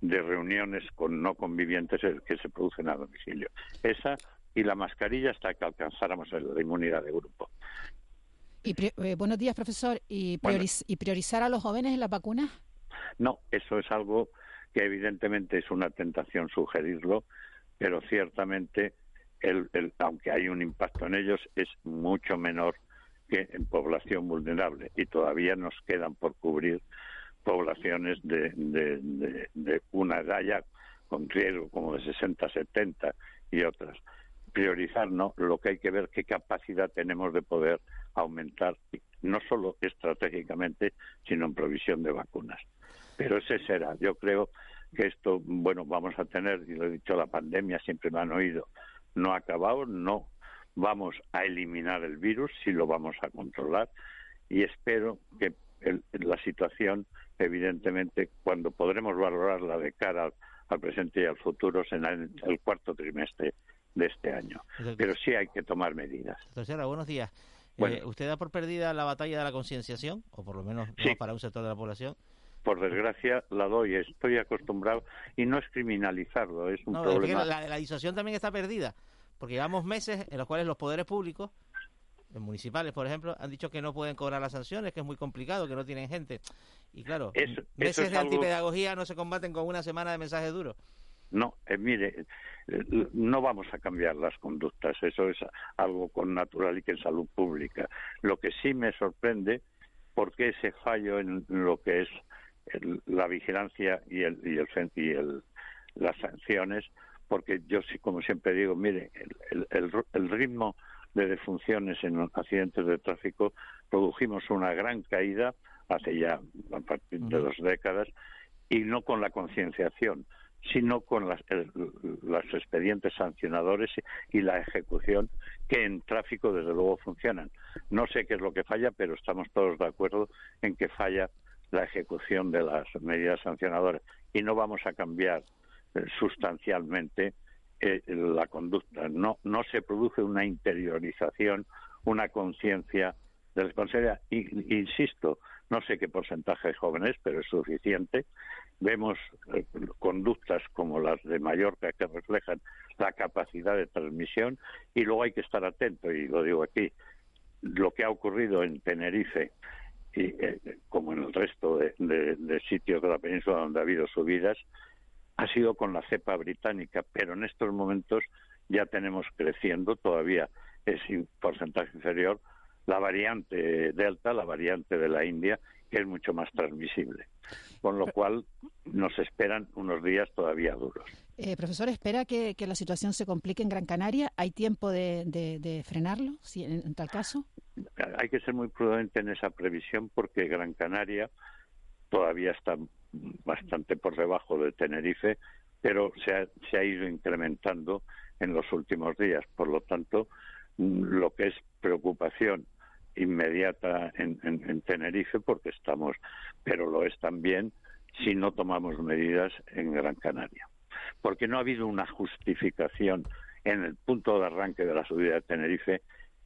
de reuniones con no convivientes que se producen a domicilio. Esa y la mascarilla hasta que alcanzáramos la inmunidad de grupo. Y eh, buenos días, profesor. ¿Y, ¿Y priorizar a los jóvenes en las vacunas? No, eso es algo que evidentemente es una tentación sugerirlo, pero ciertamente el, aunque hay un impacto en ellos, es mucho menor que en población vulnerable y todavía nos quedan por cubrir poblaciones de, de, una edad ya con riesgo como de 60, 70 y otras. Priorizar, ¿no? Lo que hay que ver qué capacidad tenemos de poder aumentar, no solo estratégicamente, sino en provisión de vacunas. Pero ese será. Yo creo que esto, bueno, vamos a tener, y lo he dicho, la pandemia, siempre me han oído, no ha acabado, no vamos a eliminar el virus, sí lo vamos a controlar y espero que la situación, evidentemente, cuando podremos valorarla de cara al, presente y al futuro, será en el cuarto trimestre de este año. Pero sí hay que tomar medidas. Buenos días. Eh, ¿Usted da por perdida la batalla de la concienciación, o por lo menos para un sector de la población? por desgracia la doy, estoy acostumbrado y no es criminalizarlo, es un problema. la, la disuasión también está perdida, porque llevamos meses en los cuales los poderes públicos, municipales por ejemplo, han dicho que no pueden cobrar las sanciones, que es muy complicado, que no tienen gente. Y claro, meses de antipedagogía no se combaten con una semana de mensajes duros. No, eh, mire, eh, no vamos a cambiar las conductas, eso es algo con natural y que en salud pública. Lo que sí me sorprende, porque ese fallo en lo que es la vigilancia y el, y el, y el, las sanciones, porque yo sí, como siempre digo, mire, el, el, el ritmo de defunciones en los accidentes de tráfico produjimos una gran caída hace ya a partir de dos décadas y no con la concienciación sino con las, los expedientes sancionadores y la ejecución que en tráfico desde luego funcionan. No sé qué es lo que falla, pero estamos todos de acuerdo en que falla la ejecución de las medidas sancionadoras y no vamos a cambiar sustancialmente eh, la conducta. No, no se produce una interiorización, una conciencia de responsabilidad. insisto, no sé qué porcentaje de jóvenes, pero es suficiente. Vemos eh, conductas como las de Mallorca que reflejan la capacidad de transmisión y luego hay que estar atento, y lo digo aquí, lo que ha ocurrido en Tenerife y eh, como en el resto de, sitios de la península donde ha habido subidas, ha sido con la cepa británica, pero en estos momentos ya tenemos creciendo, todavía es un porcentaje inferior, la variante Delta, la variante de la India, que es mucho más transmisible. Con lo cual nos esperan unos días todavía duros. Eh, profesor, ¿espera que, la situación se complique en Gran Canaria? ¿Hay tiempo de, frenarlo si, en, tal caso? Hay que ser muy prudente en esa previsión porque Gran Canaria todavía está bastante por debajo de Tenerife, pero se ha, se ha ido incrementando en los últimos días. Por lo tanto, lo que es preocupación inmediata en, en, Tenerife, porque estamos, pero lo es también si no tomamos medidas en Gran Canaria. porque no ha habido una justificación en el punto de arranque de la subida de Tenerife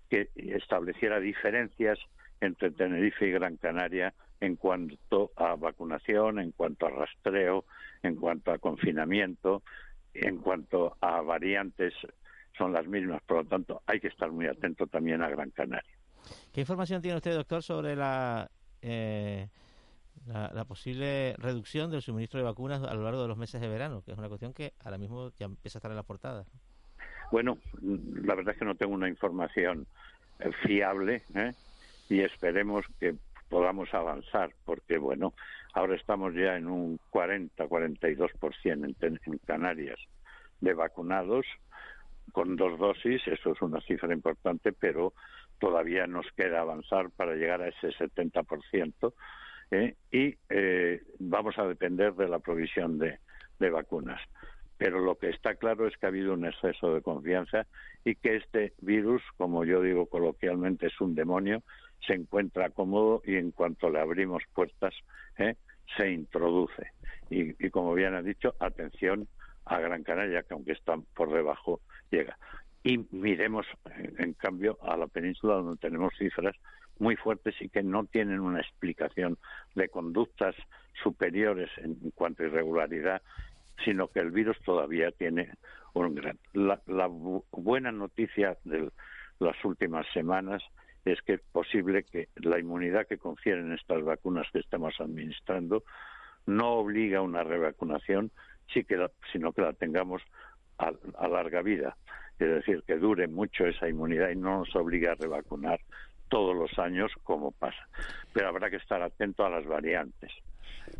que estableciera diferencias entre Tenerife y Gran Canaria en cuanto a vacunación, en cuanto a rastreo, en cuanto a confinamiento, en cuanto a variantes son las mismas, por lo tanto hay que estar muy atento también a Gran Canaria. ¿Qué información tiene usted, doctor, sobre la, eh, la, posible reducción del suministro de vacunas a lo largo de los meses de verano? Que es una cuestión que ahora mismo ya empieza a estar en la portada. Bueno, la verdad es que no tengo una información eh, fiable ¿eh? y esperemos que podamos avanzar, porque bueno, ahora estamos ya en un 40-42% en, en Canarias de vacunados con dos dosis, eso es una cifra importante, pero todavía nos queda avanzar para llegar a ese 70%, ¿eh? y eh, vamos a depender de la provisión de, de vacunas. Pero lo que está claro es que ha habido un exceso de confianza y que este virus, como yo digo coloquialmente, es un demonio, se encuentra cómodo y en cuanto le abrimos puertas, ¿eh? se introduce. Y, y, como bien ha dicho, atención a Gran Canaria, que aunque están por debajo, llega. Y miremos, en cambio, a la península donde tenemos cifras muy fuertes y que no tienen una explicación de conductas superiores en cuanto a irregularidad, sino que el virus todavía tiene un gran. La, la buena noticia de las últimas semanas es que es posible que la inmunidad que confieren estas vacunas que estamos administrando no obliga a una revacunación, sino que la tengamos a, larga vida. Es decir, que dure mucho esa inmunidad y no nos obliga a revacunar todos los años como pasa. Pero habrá que estar atento a las variantes.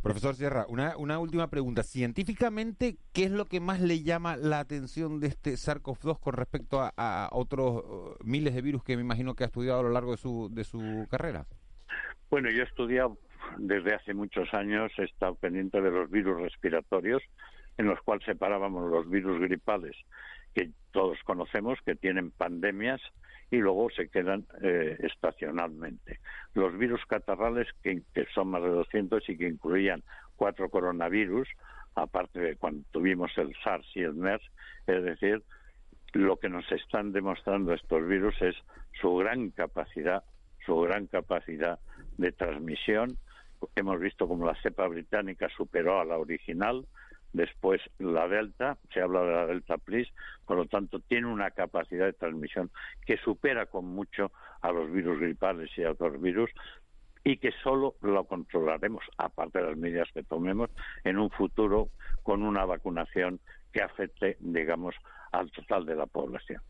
Profesor Sierra, una, una última pregunta. Científicamente, ¿qué es lo que más le llama la atención de este SARS-CoV-2 con respecto a, otros uh, miles de virus que me imagino que ha estudiado a lo largo de su, de su carrera? Bueno, yo he estudiado desde hace muchos años, he estado pendiente de los virus respiratorios, en los cuales separábamos los virus gripales que todos conocemos, que tienen pandemias y luego se quedan eh, estacionalmente. Los virus catarrales, que, son más de 200 y que incluían cuatro coronavirus, aparte de cuando tuvimos el SARS y el MERS, es decir, lo que nos están demostrando estos virus es su gran capacidad, su gran capacidad de transmisión. Hemos visto como la cepa británica superó a la original, después la Delta, se habla de la Delta Plus, por lo tanto tiene una capacidad de transmisión que supera con mucho a los virus gripales y a otros virus y que solo lo controlaremos, aparte de las medidas que tomemos, en un futuro con una vacunación que afecte, digamos, al total de la población.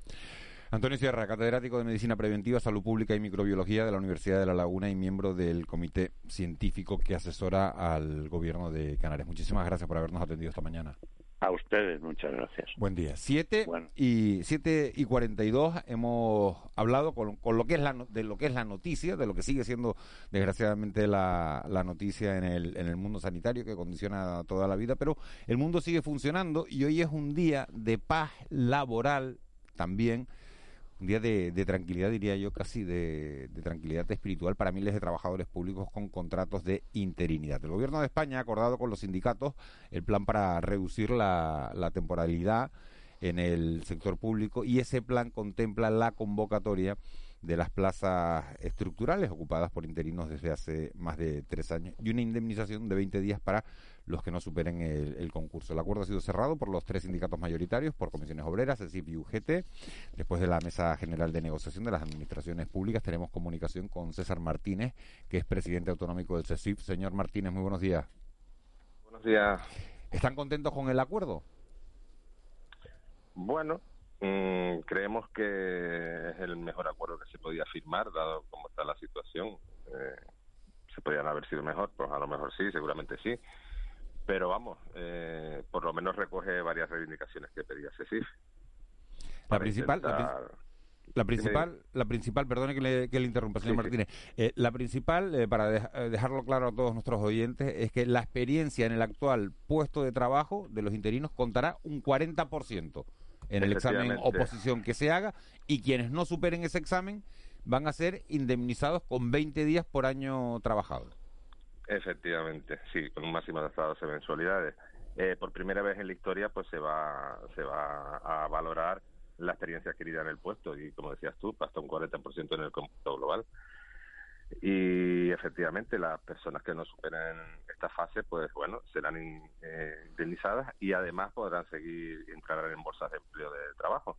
Antonio Sierra, catedrático de Medicina Preventiva, Salud Pública y Microbiología de la Universidad de La Laguna y miembro del comité científico que asesora al gobierno de Canarias. Muchísimas gracias por habernos atendido esta mañana. A ustedes, muchas gracias. Buen día. Siete y siete y cuarenta y dos hemos hablado con, lo que es la de lo que es la noticia, de lo que sigue siendo desgraciadamente la, la noticia en el, en el mundo sanitario que condiciona toda la vida, pero el mundo sigue funcionando y hoy es un día de paz laboral también un día de, tranquilidad, diría yo, casi de, tranquilidad espiritual para miles de trabajadores públicos con contratos de interinidad. El gobierno de España ha acordado con los sindicatos el plan para reducir la, la temporalidad en el sector público y ese plan contempla la convocatoria de las plazas estructurales ocupadas por interinos desde hace más de tres años y una indemnización de 20 días para los que no superen el, concurso. El acuerdo ha sido cerrado por los tres sindicatos mayoritarios, por comisiones obreras, el CIP y UGT. Después de la Mesa General de Negociación de las Administraciones Públicas, tenemos comunicación con César Martínez, que es presidente autonómico del CECIP. Señor Martínez, muy buenos días. Buenos días. ¿Están contentos con el acuerdo? Bueno, mm, creemos que es el mejor acuerdo que se podía firmar, dado cómo está la situación. Eh, se podían haber sido mejor, pues a lo mejor sí, seguramente sí pero vamos, eh, por lo menos recoge varias reivindicaciones que pedía CECIF. La principal, la, principal, la principal, perdone que le, que le interrumpa, señor Martínez. Eh, la principal, eh, para dejarlo claro a todos nuestros oyentes, es que la experiencia en el actual puesto de trabajo de los interinos contará un 40% en el examen oposición que se haga y quienes no superen ese examen van a ser indemnizados con 20 días por año trabajado. Efectivamente, sí, con un máximo de estados de mensualidades. eh, por primera vez en la historia pues se va, se va a valorar la experiencia adquirida en el puesto y como decías tú, hasta un 40% en el cómputo global. Y efectivamente las personas que no superen esta fase pues bueno, serán eh, indemnizadas y además podrán seguir entrar en bolsas de empleo de trabajo.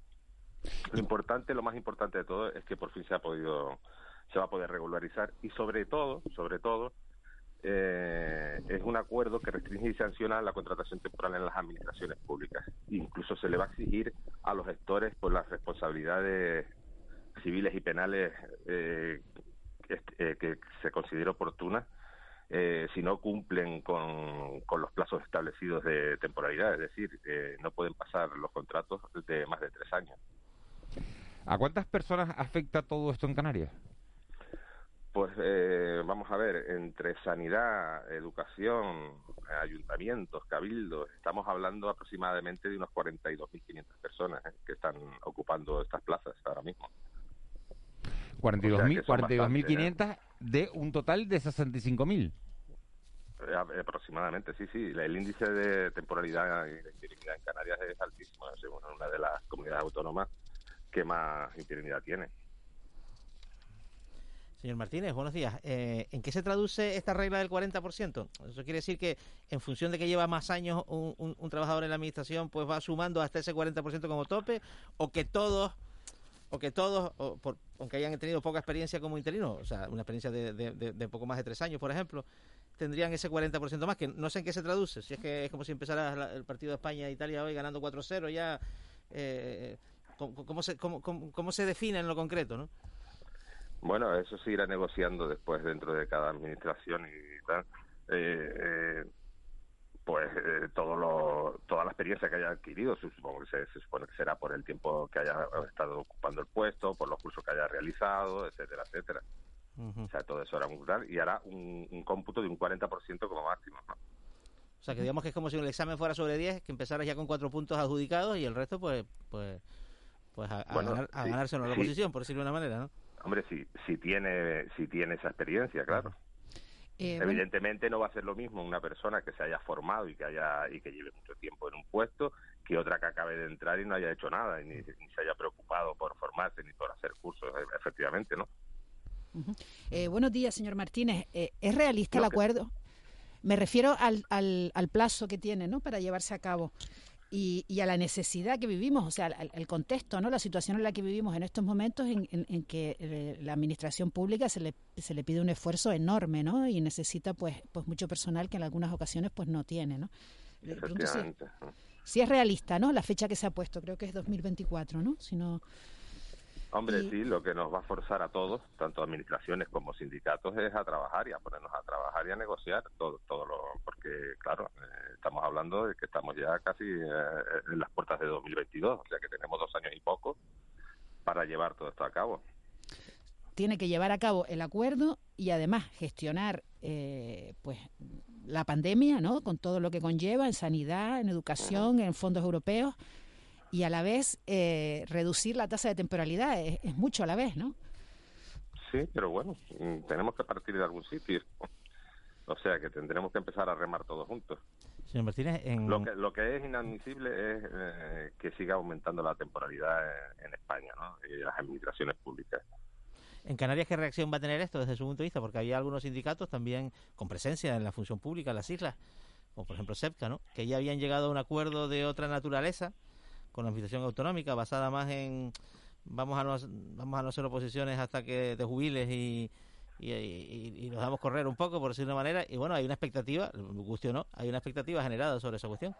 Lo importante, lo más importante de todo es que por fin se ha podido se va a poder regularizar y sobre todo, sobre todo, eh, es un acuerdo que restringe y sanciona la contratación temporal en las administraciones públicas. Incluso se le va a exigir a los gestores por las responsabilidades civiles y penales eh, eh, que se considere oportunas si no cumplen con, con, los plazos establecidos de temporalidad, es decir, no pueden pasar los contratos de más de tres años. ¿A cuántas personas afecta todo esto en Canarias? Pues eh, vamos a ver, entre sanidad, educación, ayuntamientos, cabildos, estamos hablando aproximadamente de unos 42.500 personas eh, que están ocupando estas plazas ahora mismo. 42.500 de un total de 65.000. Eh, aproximadamente, sí, sí. El índice de temporalidad y de interinidad en Canarias es altísimo, es una de las comunidades autónomas que más interinidad tiene. Señor Martínez, buenos días. Eh, ¿En qué se traduce esta regla del 40%? Eso quiere decir que en función de que lleva más años un, trabajador en la administración, pues va sumando hasta ese 40% como tope, o que todos, o que todos, aunque hayan tenido poca experiencia como interino, o sea, una experiencia de, poco más de tres años, por ejemplo, tendrían ese 40% más, que no sé en qué se traduce. Si es que es como si empezara el partido de España-Italia hoy ganando 4-0, ya... Eh, ¿cómo, se, cómo, cómo se define en lo concreto, no? Bueno, eso se irá negociando después dentro de cada administración y tal. Eh, eh, pues eh, todo lo, toda la experiencia que haya adquirido, supongo que se, supone que será por el tiempo que haya estado ocupando el puesto, por los cursos que haya realizado, etcétera, etcétera. O sea, todo eso hará un y hará un, cómputo de un 40% como máximo. O sea, que digamos que es como si el examen fuera sobre 10, que empezara ya con cuatro puntos adjudicados y el resto, pues, pues, pues a, ganarse una posición, por decirlo de una manera, ¿no? Hombre, si, si, tiene, si tiene esa experiencia, claro. Eh, Evidentemente no va a ser lo mismo una persona que se haya formado y que haya y que lleve mucho tiempo en un puesto que otra que acabe de entrar y no haya hecho nada y ni, se haya preocupado por formarse ni por hacer cursos, e, efectivamente, ¿no? Eh, buenos días, señor Martínez. Eh, ¿Es realista el acuerdo? Me refiero al, al, al, plazo que tiene, ¿no? Para llevarse a cabo y, a la necesidad que vivimos, o sea, el, contexto, ¿no? La situación en la que vivimos en estos momentos en, en, que eh, la administración pública se le, se le pide un esfuerzo enorme, ¿no? Y necesita, pues, pues mucho personal que en algunas ocasiones, pues, no tiene, ¿no? Si, es realista, ¿no? La fecha que se ha puesto, creo que es 2024, ¿no? Si no... Hombre, sí, lo que nos va a forzar a todos, tanto administraciones como sindicatos, es a trabajar y a ponernos a trabajar y a negociar todo, todo lo, porque claro, eh, estamos hablando de que estamos ya casi eh, en las puertas de 2022, o sea que tenemos dos años y poco para llevar todo esto a cabo. Tiene que llevar a cabo el acuerdo y además gestionar, eh, pues, la pandemia, ¿no? Con todo lo que conlleva en sanidad, en educación, en fondos europeos y a la vez eh, reducir la tasa de temporalidad es, mucho a la vez, ¿no? Sí, pero bueno, mm, tenemos que partir de algún sitio. O sea que tendremos que empezar a remar todos juntos. Señor Martínez, lo, que, lo que es inadmisible es eh, que siga aumentando la temporalidad en, España ¿no? y las administraciones públicas. ¿En Canarias qué reacción va a tener esto desde su punto de vista? Porque hay algunos sindicatos también con presencia en la función pública en las islas, como por ejemplo SEPCA, ¿no? que ya habían llegado a un acuerdo de otra naturaleza con la administración autonómica, basada más en vamos a no, vamos a no hacer oposiciones hasta que te jubiles y, y, nos damos correr un poco, por decirlo de una manera. Y bueno, hay una expectativa, guste o no, hay una expectativa generada sobre esa cuestión.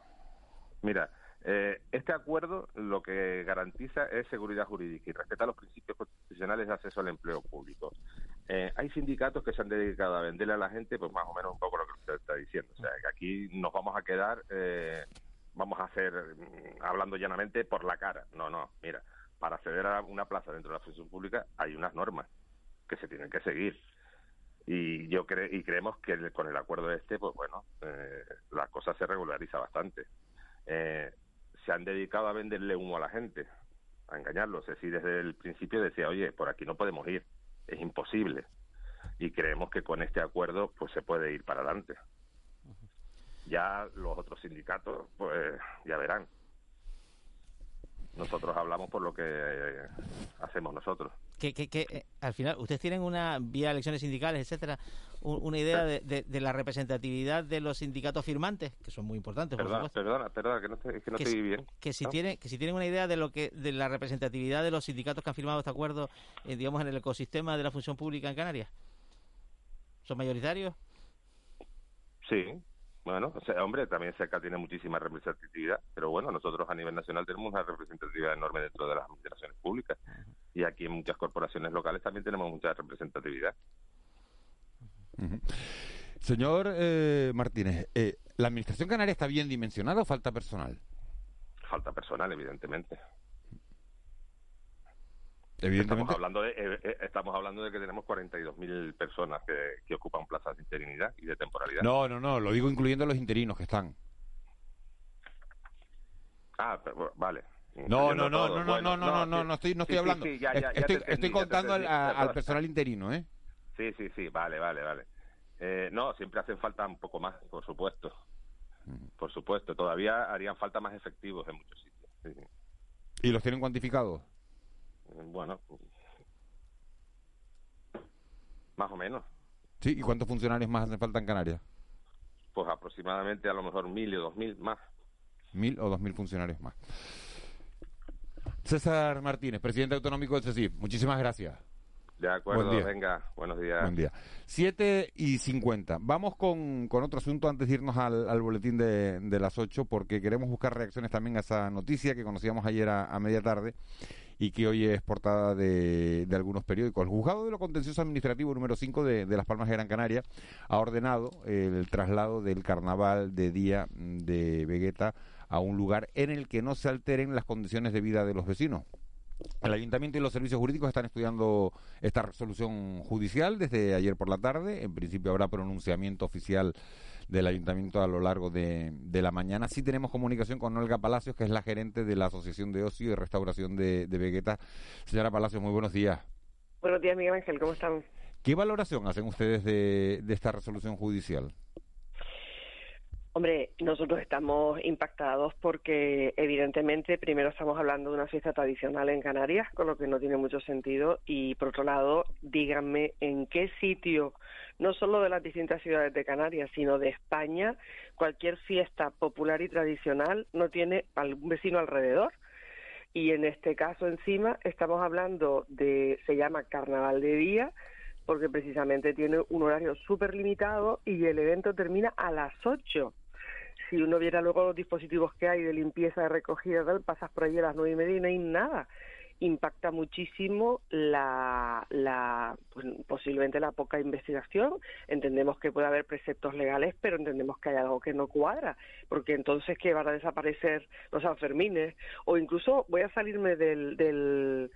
Mira, eh, este acuerdo lo que garantiza es seguridad jurídica y respeta los principios constitucionales de acceso al empleo público. Eh, hay sindicatos que se han dedicado a venderle a la gente, pues más o menos un poco lo que usted está diciendo. O sea, que aquí nos vamos a quedar eh, vamos a hacer, mm, hablando llanamente, por la cara. No, no, mira, para acceder a una plaza dentro de la función pública hay unas normas que se tienen que seguir. Y yo cre y creemos que con el acuerdo este, pues bueno, eh, la cosa se regulariza bastante. Eh, se han dedicado a venderle humo a la gente, a engañarlos. Es decir, desde el principio decía, oye, por aquí no podemos ir, es imposible. Y creemos que con este acuerdo, pues se puede ir para adelante. Ya los otros sindicatos, pues ya verán. Nosotros hablamos por lo que eh, hacemos nosotros. Que, que, que eh, al final, ustedes tienen una, vía elecciones sindicales, etcétera, una idea de, de, la representatividad de los sindicatos firmantes, que son muy importantes, perdona, Perdona, perdona, que no, te, que no estoy bien. Que si, tiene, que si tienen una idea de lo que de la representatividad de los sindicatos que han firmado este acuerdo, eh, digamos, en el ecosistema de la función pública en Canarias. ¿Son mayoritarios? Sí, bueno, o sea, hombre, también SECA tiene muchísima representatividad, pero bueno, nosotros a nivel nacional tenemos una representatividad enorme dentro de las administraciones públicas y aquí en muchas corporaciones locales también tenemos mucha representatividad. Señor eh, Martínez, eh, ¿la administración canaria está bien dimensionada o falta personal? Falta personal, evidentemente. Evidentemente. Estamos hablando de, eh, eh, estamos hablando de que tenemos 42.000 personas que, que, ocupan plazas de interinidad y de temporalidad. No, no, no, lo digo incluyendo los interinos que están. Ah, pero, vale. No, no, no, no, bueno, no, no, no, no, no, estoy, no estoy sí, hablando. Sí, ya, ya, estoy, ya entendí, estoy, contando al, al personal interino, ¿eh? Sí, sí, sí, vale, vale, vale. Eh, no, siempre hacen falta un poco más, por supuesto. Mm. Por supuesto, todavía harían falta más efectivos en muchos sitios. ¿Y los tienen cuantificados? Bueno, más o menos. Sí, ¿y cuántos funcionarios más hacen falta en Canarias? Pues aproximadamente a lo mejor mil o dos mil más. Mil o dos mil funcionarios más. César Martínez, presidente autonómico del CECIF, muchísimas gracias. De acuerdo, venga, buenos días. Buen día. 7 y 50. Vamos con, con otro asunto antes de irnos al, boletín de, de, las 8, porque queremos buscar reacciones también a esa noticia que conocíamos ayer a media tarde y que hoy es portada de, algunos periódicos. El juzgado de lo contencioso administrativo número 5 de, Las Palmas de Gran Canaria ha ordenado el traslado del carnaval de día de Vegueta a un lugar en el que no se alteren las condiciones de vida de los vecinos. El ayuntamiento y los servicios jurídicos están estudiando esta resolución judicial desde ayer por la tarde. En principio habrá pronunciamiento oficial del ayuntamiento a lo largo de, la mañana. Sí tenemos comunicación con Olga Palacios, que es la gerente de la Asociación de Ocio y Restauración de, de Vegueta. Señora Palacios, muy buenos días. Buenos días, Miguel Ángel, ¿cómo están? ¿Qué valoración hacen ustedes de, de esta resolución judicial? Hombre, nosotros estamos impactados porque evidentemente primero estamos hablando de una fiesta tradicional en Canarias, con lo que no tiene mucho sentido, y por otro lado, díganme en qué sitio, no solo de las distintas ciudades de Canarias, sino de España, cualquier fiesta popular y tradicional no tiene algún vecino alrededor. Y en este caso encima estamos hablando de, se llama Carnaval de Día, porque precisamente tiene un horario súper limitado y el evento termina a las 8 si uno viera luego los dispositivos que hay de limpieza, de recogida, tal, pasas por allí a las nueve y media y no hay nada. Impacta muchísimo la, la pues, posiblemente la poca investigación. Entendemos que puede haber preceptos legales, pero entendemos que hay algo que no cuadra, porque entonces que van a desaparecer los Sanfermines o incluso voy a salirme del, del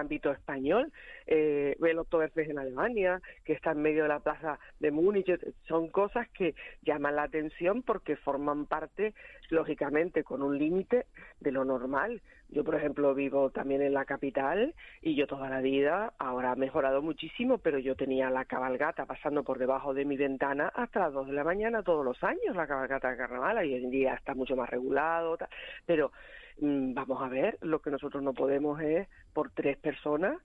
ámbito español, eh, el Oktoberfest en Alemania, que está en medio de la plaza de Múnich, son cosas que llaman la atención porque forman parte, lógicamente, con un límite de lo normal. Yo, por ejemplo, vivo también en la capital y yo toda la vida, ahora ha mejorado muchísimo, pero yo tenía la cabalgata pasando por debajo de mi ventana hasta las dos de la mañana todos los años, la cabalgata de carnaval, y hoy en día está mucho más regulado, pero vamos a ver, lo que nosotros no podemos es por tres personas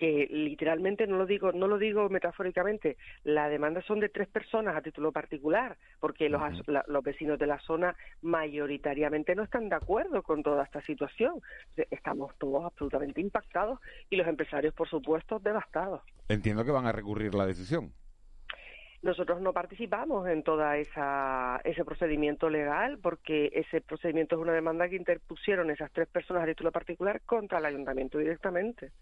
que literalmente no lo digo no lo digo metafóricamente la demanda son de tres personas a título particular porque los, los vecinos de la zona mayoritariamente no están de acuerdo con toda esta situación. Estamos todos absolutamente impactados y los empresarios por supuesto devastados. Entiendo que van a recurrir la decisión nosotros no participamos en todo ese procedimiento legal porque ese procedimiento es una demanda que interpusieron esas tres personas a título particular contra el ayuntamiento directamente.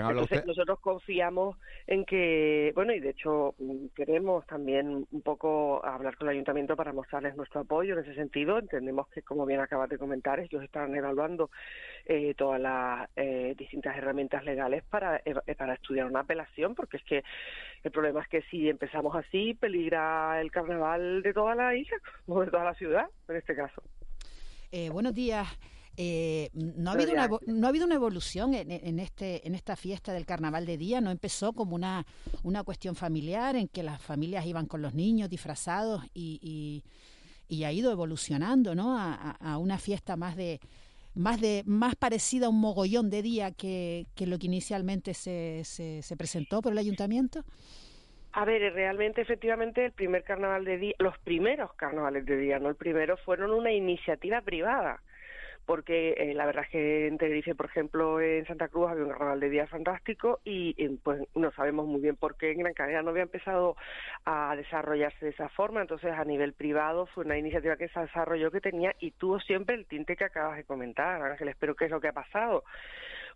Entonces, nosotros confiamos en que, bueno, y de hecho mm, queremos también un poco hablar con el ayuntamiento para mostrarles nuestro apoyo en ese sentido. Entendemos que, como bien acabas de comentar, ellos están evaluando eh, todas las eh, distintas herramientas legales para, eh, para estudiar una apelación, porque es que el problema es que si empezamos así, peligra el carnaval de toda la isla *laughs* o de toda la ciudad, en este caso. buenos días. Eh, no, ha habido una, no ha habido una evolución en, este, en esta fiesta del carnaval de día, no empezó como una, una cuestión familiar en que las familias iban con los niños disfrazados y, y, ha ido evolucionando ¿no? a, una fiesta más de más de más parecida a un mogollón de día que, que lo que inicialmente se, se, se presentó por el ayuntamiento. A ver, realmente, efectivamente, el primer carnaval de día, los primeros carnavales de día, no el primero, fueron una iniciativa privada porque eh, la verdad es que en Tenerife, por ejemplo, en Santa Cruz había un carnaval de día fantástico y pues no sabemos muy bien por qué en Gran Canaria no había empezado a desarrollarse de esa forma, entonces a nivel privado fue una iniciativa que se desarrolló que tenía y tuvo siempre el tinte que acabas de comentar, Ángel, espero que es lo que ha pasado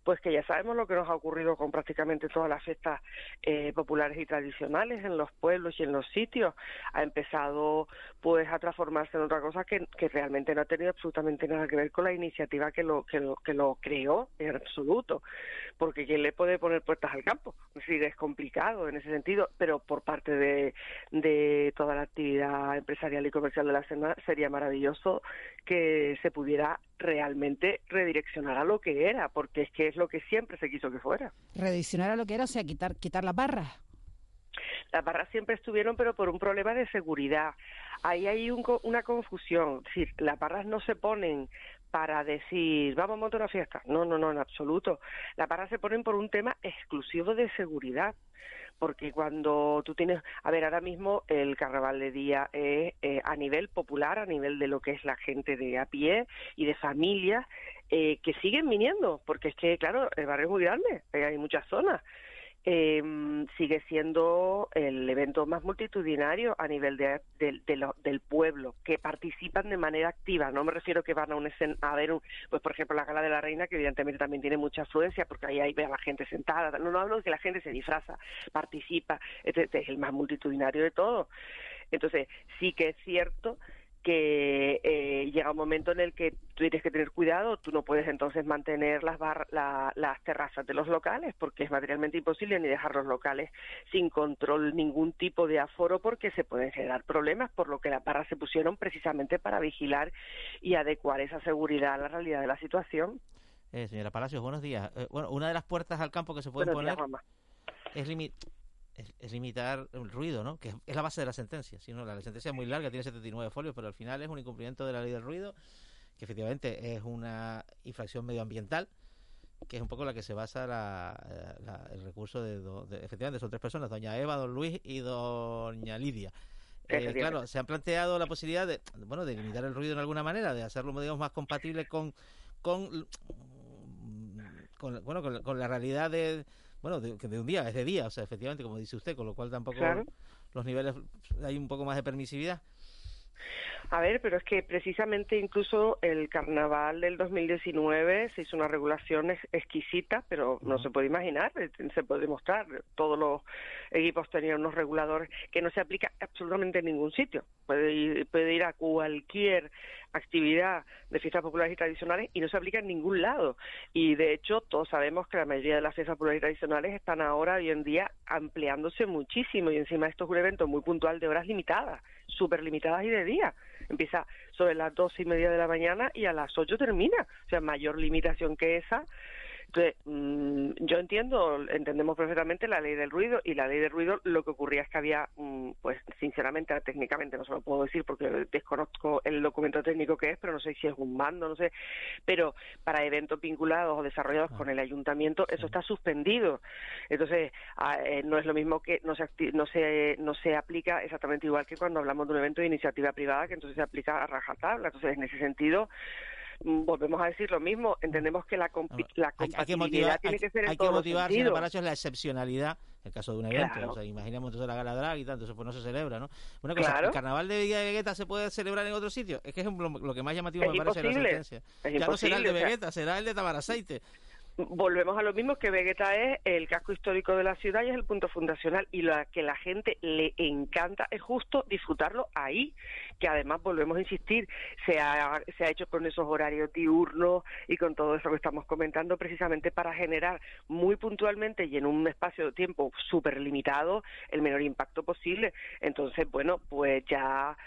pues que ya sabemos lo que nos ha ocurrido con prácticamente todas las fiestas eh, populares y tradicionales en los pueblos y en los sitios. Ha empezado pues a transformarse en otra cosa que, que realmente no ha tenido absolutamente nada que ver con la iniciativa que lo, que lo, que lo creó en absoluto. Porque ¿quién le puede poner puertas al campo? Es decir, es complicado en ese sentido, pero por parte de, de toda la actividad empresarial y comercial de la escena sería maravilloso que se pudiera realmente redireccionar a lo que era, porque es que es lo que siempre se quiso que fuera. Redireccionar a lo que era, o sea, quitar, quitar las barras. Las barras siempre estuvieron, pero por un problema de seguridad. Ahí hay una confusión. Es decir, las barras no se ponen para decir, vamos a montar una fiesta. No, no, no, en absoluto. Las barras se ponen por un tema exclusivo de seguridad porque cuando tú tienes, a ver, ahora mismo el carnaval de día es eh, a nivel popular, a nivel de lo que es la gente de a pie y de familias, eh, que siguen viniendo, porque es que, claro, el barrio es muy grande, eh, hay muchas zonas eh, sigue siendo el evento más multitudinario a nivel de, del pueblo, que participan de manera activa. No me refiero que van a, un a ver, un, pues por ejemplo, la Gala de la Reina, que evidentemente también tiene mucha afluencia, porque ahí hay a la gente sentada. No, no hablo de que la gente se disfraza, participa, es el más multitudinario de todo. Entonces, sí que es cierto que eh, llega un momento en el que tú tienes que tener cuidado, tú no puedes entonces mantener las, las terrazas de los locales porque es materialmente imposible ni dejar los locales sin control ningún tipo de aforo porque se pueden generar problemas, por lo que las barras se pusieron precisamente para vigilar y adecuar esa seguridad a la realidad de la situación. Eh, señora Palacios, buenos días. Eh, bueno, una de las puertas al campo que se puede poner es, es, limitar el ruido, ¿no? Que es la base de la sentencia. Si no, la sentencia es muy larga, tiene 79 folios, pero al final es un incumplimiento de la ley del ruido, que efectivamente es una infracción medioambiental, que es un poco la que se basa el recurso de, efectivamente son tres personas, doña Eva, don Luis y doña Lidia. Eh, claro, se han planteado la posibilidad de, bueno, de limitar el ruido en alguna manera, de hacerlo, digamos, más compatible con, con, con bueno, con la realidad de, bueno, de, de un día, es de día, o sea, efectivamente, como dice usted, con lo cual tampoco los niveles, hay un poco más de permisividad. A ver, pero es que precisamente incluso el carnaval del 2019 se hizo una regulación exquisita, pero no se puede imaginar, eh, se puede demostrar. Todos los equipos tenían unos reguladores que no se aplica absolutamente en ningún sitio. Puede ir, puede ir a cualquier actividad de fiestas populares y tradicionales y no se aplica en ningún lado. Y de hecho, todos sabemos que la mayoría de las fiestas populares y tradicionales están ahora, hoy en día, ampliándose muchísimo y encima esto es un evento muy puntual de horas limitadas, súper limitadas y de día. Empieza sobre las dos y media de la mañana y a las ocho termina. O sea, mayor limitación que esa entonces, mm, yo entiendo, entendemos perfectamente la ley del ruido y la ley del ruido lo que ocurría es que había, mm, pues sinceramente, técnicamente no se lo puedo decir porque desconozco el documento técnico que es, pero no sé si es un mando, no sé, pero para eventos vinculados o desarrollados con el ayuntamiento eso está suspendido. Entonces, eh, no es lo mismo que no se, no se no se aplica exactamente igual que cuando hablamos de un evento de iniciativa privada que entonces se aplica a rajatabla. Entonces, en ese sentido, volvemos a decir lo mismo, entendemos que la, la compatibilidad tiene que ser en Hay que motivar, señor Palacios, la excepcionalidad en el caso de un evento. O sea, imaginemos entonces la gala drag y tanto, eso pues no se celebra, ¿no? Una cosa, ¿el carnaval de Villa de Vegueta se puede celebrar en otro sitio? Es que es lo, que más llamativo me parece la sentencia. ya no será el de Vegueta, será el de Tamaraceite volvemos a lo mismo que Vegeta es el casco histórico de la ciudad y es el punto fundacional y lo que la gente le encanta es justo disfrutarlo ahí, que además volvemos a insistir, se ha, se ha hecho con esos horarios diurnos y con todo eso que estamos comentando precisamente para generar muy puntualmente y en un espacio de tiempo súper limitado el menor impacto posible. Entonces, bueno, pues ya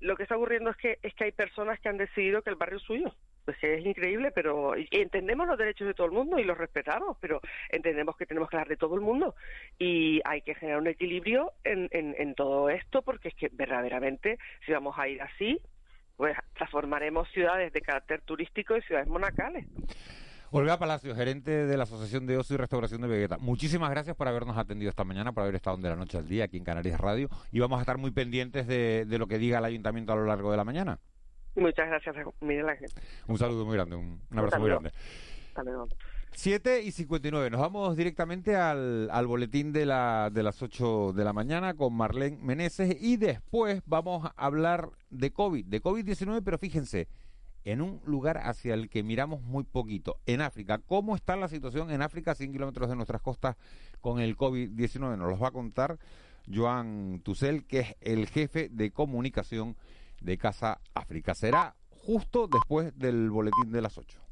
lo que está ocurriendo es que es que hay personas que han decidido que el barrio es suyo Pues es increíble, pero entendemos los derechos de todo el mundo y los respetamos, pero entendemos que tenemos que hablar de todo el mundo y hay que generar un equilibrio en, en, en todo esto porque es que verdaderamente si vamos a ir así, pues transformaremos ciudades de carácter turístico en ciudades monacales. Olga Palacio, gerente de la Asociación de Ocio y Restauración de Vegeta. Muchísimas gracias por habernos atendido esta mañana, por haber estado de la noche al día aquí en Canarias Radio y vamos a estar muy pendientes de lo que diga el ayuntamiento a lo largo de la mañana. Muchas gracias, Miguel Ángel. Un saludo muy grande, un, un abrazo muy grande. Hasta luego. 7 y 59. Nos vamos directamente al, al boletín de, la, de las 8 de la mañana con Marlene Meneses y después vamos a hablar de COVID, de COVID-19, pero fíjense, en un lugar hacia el que miramos muy poquito, en África. ¿Cómo está la situación en África, a 100 kilómetros de nuestras costas, con el COVID-19? Nos los va a contar Joan Tussel, que es el jefe de comunicación de Casa África. Será justo después del boletín de las 8.